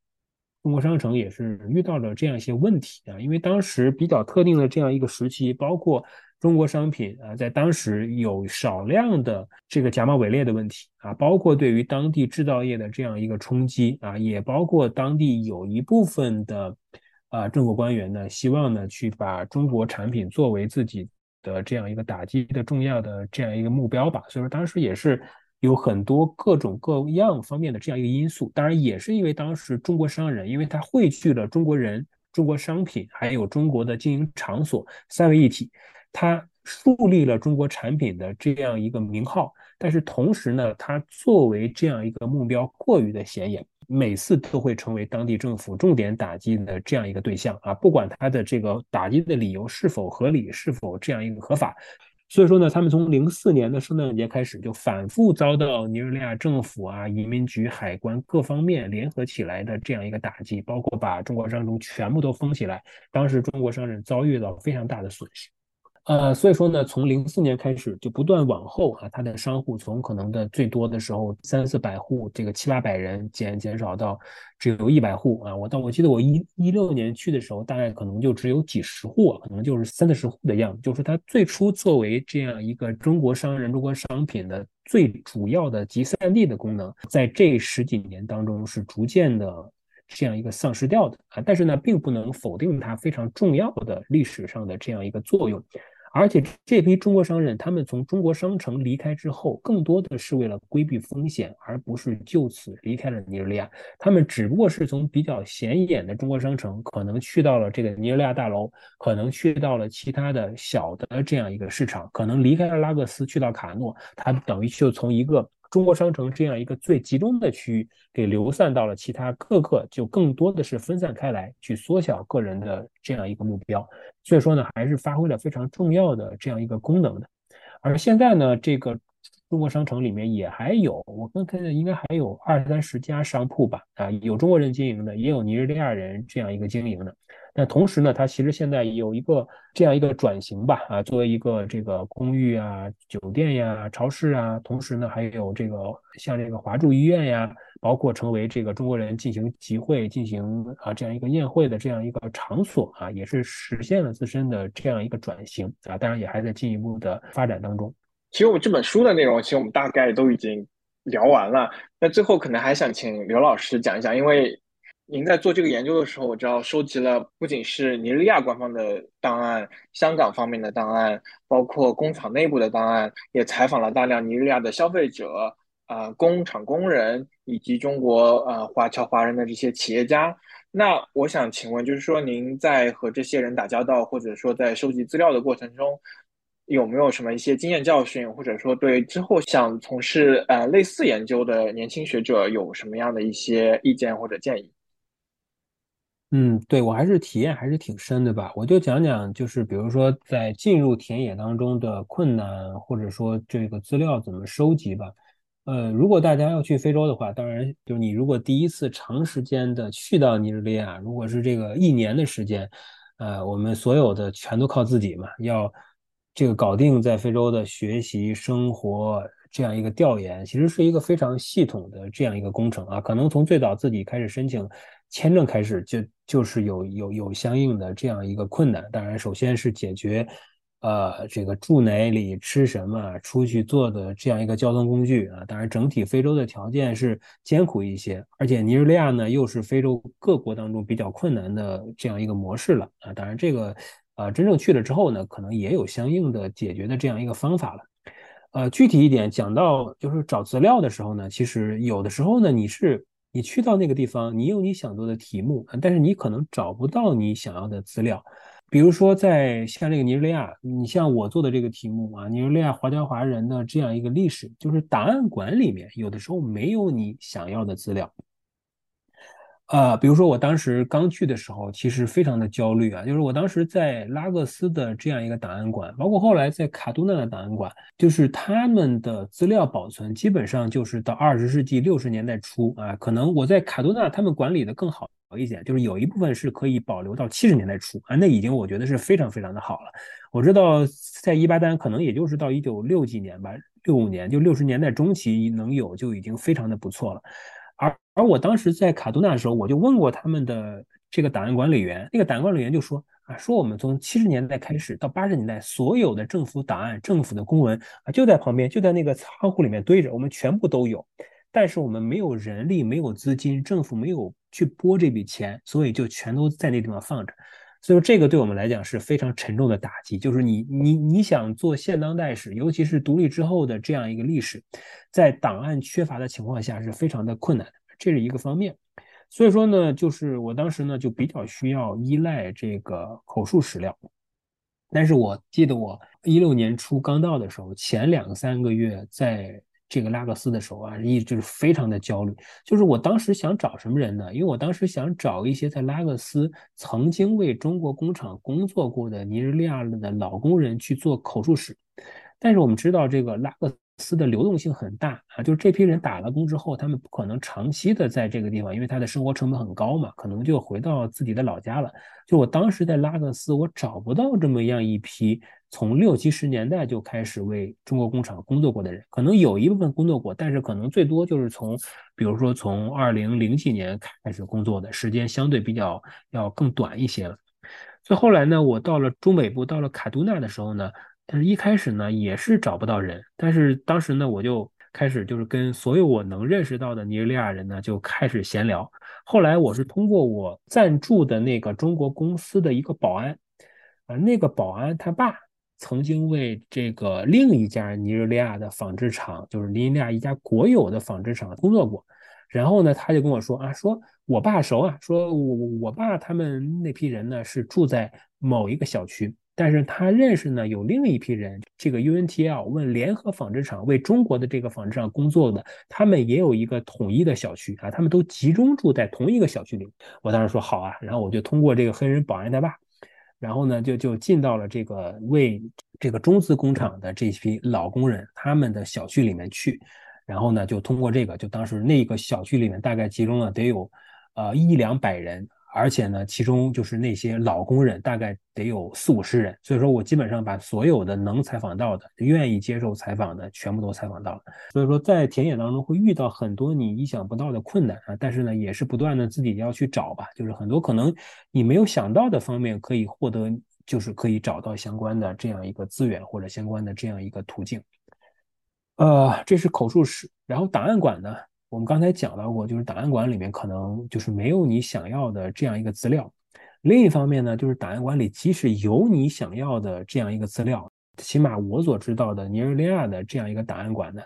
中国商城也是遇到了这样一些问题啊，因为当时比较特定的这样一个时期，包括中国商品啊，在当时有少量的这个假冒伪劣的问题啊，包括对于当地制造业的这样一个冲击啊，也包括当地有一部分的啊政府官员呢，希望呢去把中国产品作为自己。的这样一个打击的重要的这样一个目标吧，所以说当时也是有很多各种各样方面的这样一个因素，当然也是因为当时中国商人，因为他汇聚了中国人、中国商品，还有中国的经营场所三位一体，他树立了中国产品的这样一个名号，但是同时呢，它作为这样一个目标过于的显眼，每次都会成为当地政府重点打击的这样一个对象啊，不管它的这个打击的理由是否合理，是否这样一个合法。所以说呢，他们从零四年的圣诞节开始，就反复遭到尼日利亚政府啊、移民局、海关各方面联合起来的这样一个打击，包括把中国商城全部都封起来。当时中国商人遭遇到非常大的损失。呃，所以说呢，从零四年开始就不断往后啊，它的商户从可能的最多的时候三四百户，这个七八百人减减少到只有一百户啊。我到我记得我一一六年去的时候，大概可能就只有几十户，可能就是三四十户的样子。就是它最初作为这样一个中国商人、中国商品的最主要的集散地的功能，在这十几年当中是逐渐的。这样一个丧失掉的啊，但是呢，并不能否定它非常重要的历史上的这样一个作用。而且这批中国商人，他们从中国商城离开之后，更多的是为了规避风险，而不是就此离开了尼日利亚。他们只不过是从比较显眼的中国商城，可能去到了这个尼日利亚大楼，可能去到了其他的小的这样一个市场，可能离开了拉各斯，去到卡诺，他等于就从一个。中国商城这样一个最集中的区域，给流散到了其他各个，就更多的是分散开来，去缩小个人的这样一个目标。所以说呢，还是发挥了非常重要的这样一个功能的。而现在呢，这个中国商城里面也还有，我刚看应该还有二三十家商铺吧，啊，有中国人经营的，也有尼日利亚人这样一个经营的。那同时呢，它其实现在有一个这样一个转型吧，啊，作为一个这个公寓啊、酒店呀、超市啊，同时呢，还有这个像这个华住医院呀，包括成为这个中国人进行集会、进行啊这样一个宴会的这样一个场所啊，也是实现了自身的这样一个转型啊，当然也还在进一步的发展当中。其实我们这本书的内容，其实我们大概都已经聊完了，那最后可能还想请刘老师讲一讲，因为。您在做这个研究的时候，我知道收集了不仅是尼日利亚官方的档案，香港方面的档案，包括工厂内部的档案，也采访了大量尼日利亚的消费者、啊工厂工人以及中国呃华侨华人的这些企业家。那我想请问，就是说您在和这些人打交道，或者说在收集资料的过程中，有没有什么一些经验教训，或者说对之后想从事呃类似研究的年轻学者有什么样的一些意见或者建议？嗯，对我还是体验还是挺深的吧。我就讲讲，就是比如说在进入田野当中的困难，或者说这个资料怎么收集吧。呃，如果大家要去非洲的话，当然就是你如果第一次长时间的去到尼日利亚，如果是这个一年的时间，呃，我们所有的全都靠自己嘛，要这个搞定在非洲的学习生活这样一个调研，其实是一个非常系统的这样一个工程啊。可能从最早自己开始申请。签证开始就就是有有有相应的这样一个困难，当然首先是解决，呃，这个住哪里、吃什么、出去坐的这样一个交通工具啊。当然，整体非洲的条件是艰苦一些，而且尼日利亚呢又是非洲各国当中比较困难的这样一个模式了啊。当然，这个呃真正去了之后呢，可能也有相应的解决的这样一个方法了。呃，具体一点讲到就是找资料的时候呢，其实有的时候呢你是。你去到那个地方，你有你想做的题目，但是你可能找不到你想要的资料。比如说，在像这个尼日利亚，你像我做的这个题目啊，尼日利亚华侨华人的这样一个历史，就是档案馆里面有的时候没有你想要的资料。呃，比如说我当时刚去的时候，其实非常的焦虑啊，就是我当时在拉各斯的这样一个档案馆，包括后来在卡杜纳的档案馆，就是他们的资料保存基本上就是到二十世纪六十年代初啊，可能我在卡杜纳他们管理的更好一点，就是有一部分是可以保留到七十年代初啊，那已经我觉得是非常非常的好了。我知道在伊巴丹可能也就是到一九六几年吧，六五年就六十年代中期能有就已经非常的不错了。而而我当时在卡杜纳的时候，我就问过他们的这个档案管理员，那个档案管理员就说啊，说我们从七十年代开始到八十年代，所有的政府档案、政府的公文啊，就在旁边，就在那个仓库里面堆着，我们全部都有，但是我们没有人力，没有资金，政府没有去拨这笔钱，所以就全都在那地方放着。所以说，这个对我们来讲是非常沉重的打击，就是你你你想做现当代史，尤其是独立之后的这样一个历史，在档案缺乏的情况下是非常的困难的。这是一个方面，所以说呢，就是我当时呢就比较需要依赖这个口述史料。但是我记得我一六年初刚到的时候，前两三个月在这个拉各斯的时候啊，一直非常的焦虑。就是我当时想找什么人呢？因为我当时想找一些在拉各斯曾经为中国工厂工作过的尼日利亚的老工人去做口述史。但是我们知道，这个拉各斯的流动性很大啊，就是这批人打了工之后，他们不可能长期的在这个地方，因为他的生活成本很高嘛，可能就回到自己的老家了。就我当时在拉各斯，我找不到这么样一批从六七十年代就开始为中国工厂工作过的人，可能有一部分工作过，但是可能最多就是从，比如说从二零零几年开始工作的时间相对比较要更短一些了。所以后来呢，我到了中北部，到了卡杜纳的时候呢。但是一开始呢，也是找不到人。但是当时呢，我就开始就是跟所有我能认识到的尼日利亚人呢，就开始闲聊。后来我是通过我暂住的那个中国公司的一个保安，啊，那个保安他爸曾经为这个另一家尼日利亚的纺织厂，就是尼日利亚一家国有的纺织厂工作过。然后呢，他就跟我说啊，说我爸熟啊，说我我爸他们那批人呢是住在某一个小区。但是他认识呢，有另一批人，这个 UNTL 问联合纺织厂为中国的这个纺织厂工作的，他们也有一个统一的小区啊，他们都集中住在同一个小区里。我当时说好啊，然后我就通过这个黑人保安他爸，然后呢就就进到了这个为这个中资工厂的这批老工人他们的小区里面去，然后呢就通过这个，就当时那个小区里面大概集中了得有呃一两百人。而且呢，其中就是那些老工人，大概得有四五十人。所以说我基本上把所有的能采访到的、愿意接受采访的，全部都采访到了。所以说在田野当中会遇到很多你意想不到的困难啊，但是呢，也是不断的自己要去找吧，就是很多可能你没有想到的方面可以获得，就是可以找到相关的这样一个资源或者相关的这样一个途径。呃，这是口述史，然后档案馆呢？我们刚才讲到过，就是档案馆里面可能就是没有你想要的这样一个资料。另一方面呢，就是档案馆里即使有你想要的这样一个资料，起码我所知道的尼日利亚的这样一个档案馆呢，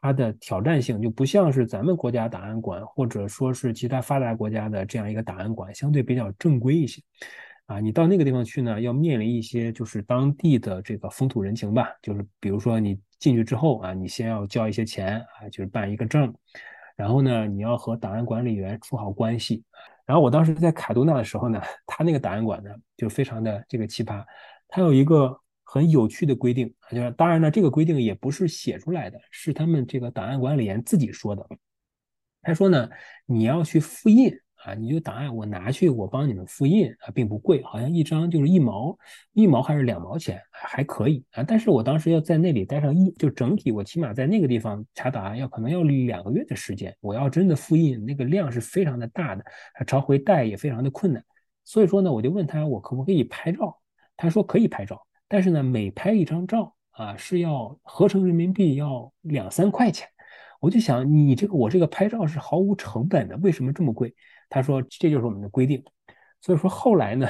它的挑战性就不像是咱们国家档案馆，或者说是其他发达国家的这样一个档案馆，相对比较正规一些。啊，你到那个地方去呢，要面临一些就是当地的这个风土人情吧，就是比如说你进去之后啊，你先要交一些钱啊，就是办一个证。然后呢，你要和档案管理员处好关系。然后我当时在卡杜纳的时候呢，他那个档案馆呢就非常的这个奇葩，他有一个很有趣的规定，就是当然呢，这个规定也不是写出来的，是他们这个档案管理员自己说的。他说呢，你要去复印。啊，你就档案我拿去，我帮你们复印啊，并不贵，好像一张就是一毛，一毛还是两毛钱，还可以啊。但是我当时要在那里待上一，就整体我起码在那个地方查档案要可能要两个月的时间。我要真的复印，那个量是非常的大的，朝回带也非常的困难。所以说呢，我就问他我可不可以拍照，他说可以拍照，但是呢，每拍一张照啊是要合成人民币要两三块钱。我就想你这个我这个拍照是毫无成本的，为什么这么贵？他说这就是我们的规定，所以说后来呢，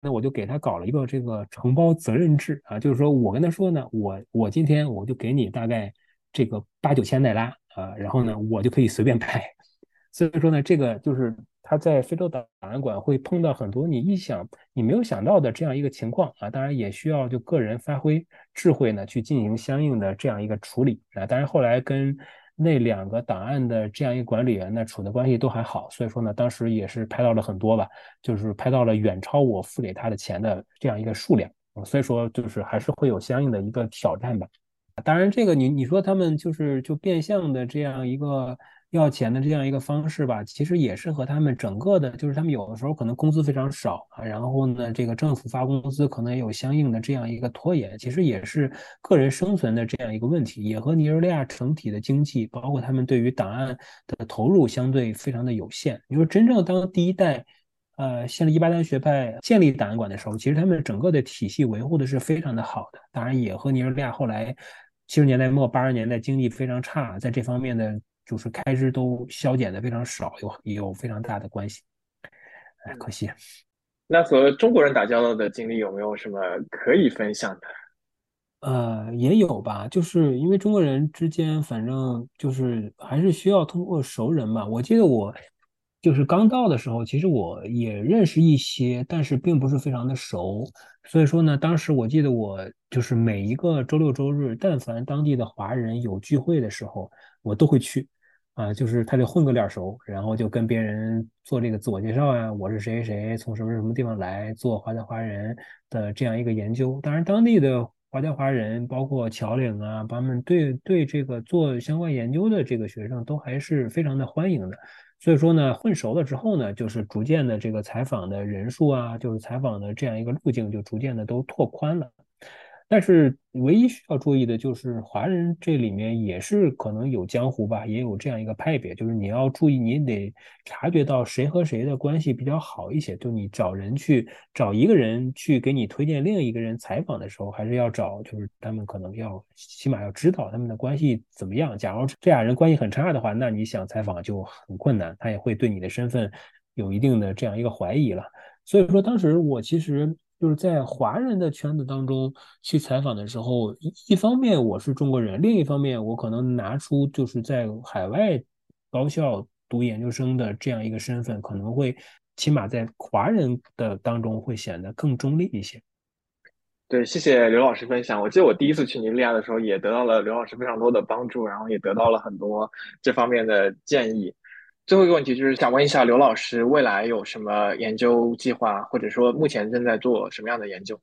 那我就给他搞了一个这个承包责任制啊，就是说我跟他说呢，我我今天我就给你大概这个八九千奈拉啊，然后呢我就可以随便拍，所以说呢这个就是他在非洲档案馆会碰到很多你意想你没有想到的这样一个情况啊，当然也需要就个人发挥智慧呢去进行相应的这样一个处理啊，当然后来跟。那两个档案的这样一个管理员呢，处的关系都还好，所以说呢，当时也是拍到了很多吧，就是拍到了远超我付给他的钱的这样一个数量，所以说就是还是会有相应的一个挑战吧。当然，这个你你说他们就是就变相的这样一个。要钱的这样一个方式吧，其实也是和他们整个的，就是他们有的时候可能工资非常少啊，然后呢，这个政府发工资可能也有相应的这样一个拖延，其实也是个人生存的这样一个问题，也和尼日利亚整体的经济，包括他们对于档案的投入相对非常的有限。你说真正当第一代，呃，现在伊巴丹学派建立档案馆的时候，其实他们整个的体系维护的是非常的好的，当然也和尼日利亚后来七十年代末八十年代经济非常差，在这方面的。就是开支都削减的非常少，有也有非常大的关系。哎，可惜。那和中国人打交道的经历有没有什么可以分享的？呃，也有吧，就是因为中国人之间，反正就是还是需要通过熟人嘛。我记得我就是刚到的时候，其实我也认识一些，但是并不是非常的熟。所以说呢，当时我记得我就是每一个周六周日，但凡当地的华人有聚会的时候，我都会去。啊，就是他得混个脸熟，然后就跟别人做这个自我介绍啊，我是谁谁，从什么什么地方来，做华侨华人的这样一个研究。当然，当地的华侨华人，包括侨领啊，他们对对这个做相关研究的这个学生都还是非常的欢迎的。所以说呢，混熟了之后呢，就是逐渐的这个采访的人数啊，就是采访的这样一个路径就逐渐的都拓宽了。但是唯一需要注意的就是华人这里面也是可能有江湖吧，也有这样一个派别，就是你要注意，你得察觉到谁和谁的关系比较好一些。就你找人去找一个人去给你推荐另一个人采访的时候，还是要找，就是他们可能要起码要知道他们的关系怎么样。假如这俩人关系很差的话，那你想采访就很困难，他也会对你的身份有一定的这样一个怀疑了。所以说，当时我其实。就是在华人的圈子当中去采访的时候，一方面我是中国人，另一方面我可能拿出就是在海外高校读研究生的这样一个身份，可能会起码在华人的当中会显得更中立一些。对，谢谢刘老师分享。我记得我第一次去尼日利亚的时候，也得到了刘老师非常多的帮助，然后也得到了很多这方面的建议。最后一个问题就是想问一下刘老师，未来有什么研究计划，或者说目前正在做什么样的研究？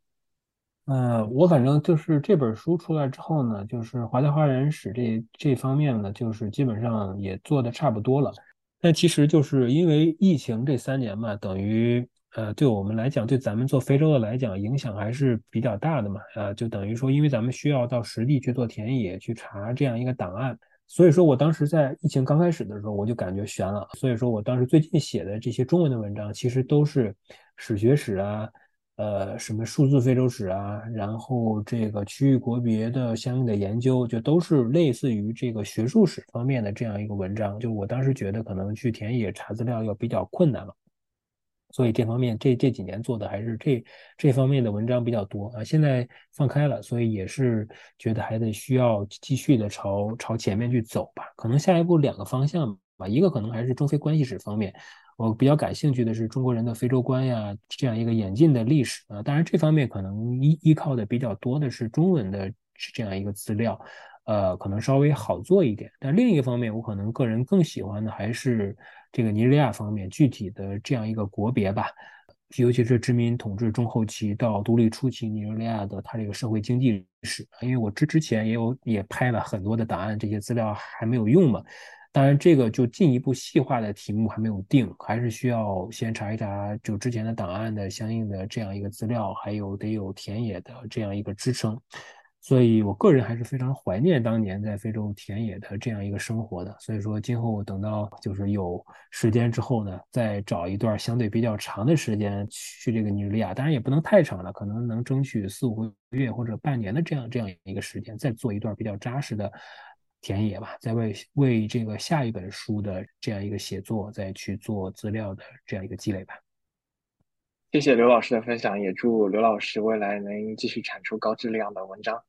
呃，我反正就是这本书出来之后呢，就是华侨华人史这这方面呢，就是基本上也做的差不多了。但其实就是因为疫情这三年嘛，等于呃，对我们来讲，对咱们做非洲的来讲，影响还是比较大的嘛。呃，就等于说，因为咱们需要到实地去做田野，去查这样一个档案。所以说我当时在疫情刚开始的时候，我就感觉悬了。所以说我当时最近写的这些中文的文章，其实都是史学史啊，呃，什么数字非洲史啊，然后这个区域国别的相应的研究，就都是类似于这个学术史方面的这样一个文章。就我当时觉得可能去田野查资料要比较困难了。所以这方面这这几年做的还是这这方面的文章比较多啊，现在放开了，所以也是觉得还得需要继续的朝朝前面去走吧。可能下一步两个方向吧，一个可能还是中非关系史方面，我比较感兴趣的是中国人的非洲观呀这样一个演进的历史啊。当然这方面可能依依靠的比较多的是中文的这样一个资料，呃，可能稍微好做一点。但另一方面，我可能个人更喜欢的还是。这个尼日利亚方面具体的这样一个国别吧，尤其是殖民统治中后期到独立初期尼日利亚的它这个社会经济史，因为我之之前也有也拍了很多的档案，这些资料还没有用嘛。当然，这个就进一步细化的题目还没有定，还是需要先查一查就之前的档案的相应的这样一个资料，还有得有田野的这样一个支撑。所以，我个人还是非常怀念当年在非洲田野的这样一个生活的。所以说，今后等到就是有时间之后呢，再找一段相对比较长的时间去这个尼日利亚，当然也不能太长了，可能能争取四五个月或者半年的这样这样一个时间，再做一段比较扎实的田野吧，再为为这个下一本书的这样一个写作再去做资料的这样一个积累吧。谢谢刘老师的分享，也祝刘老师未来能继续产出高质量的文章。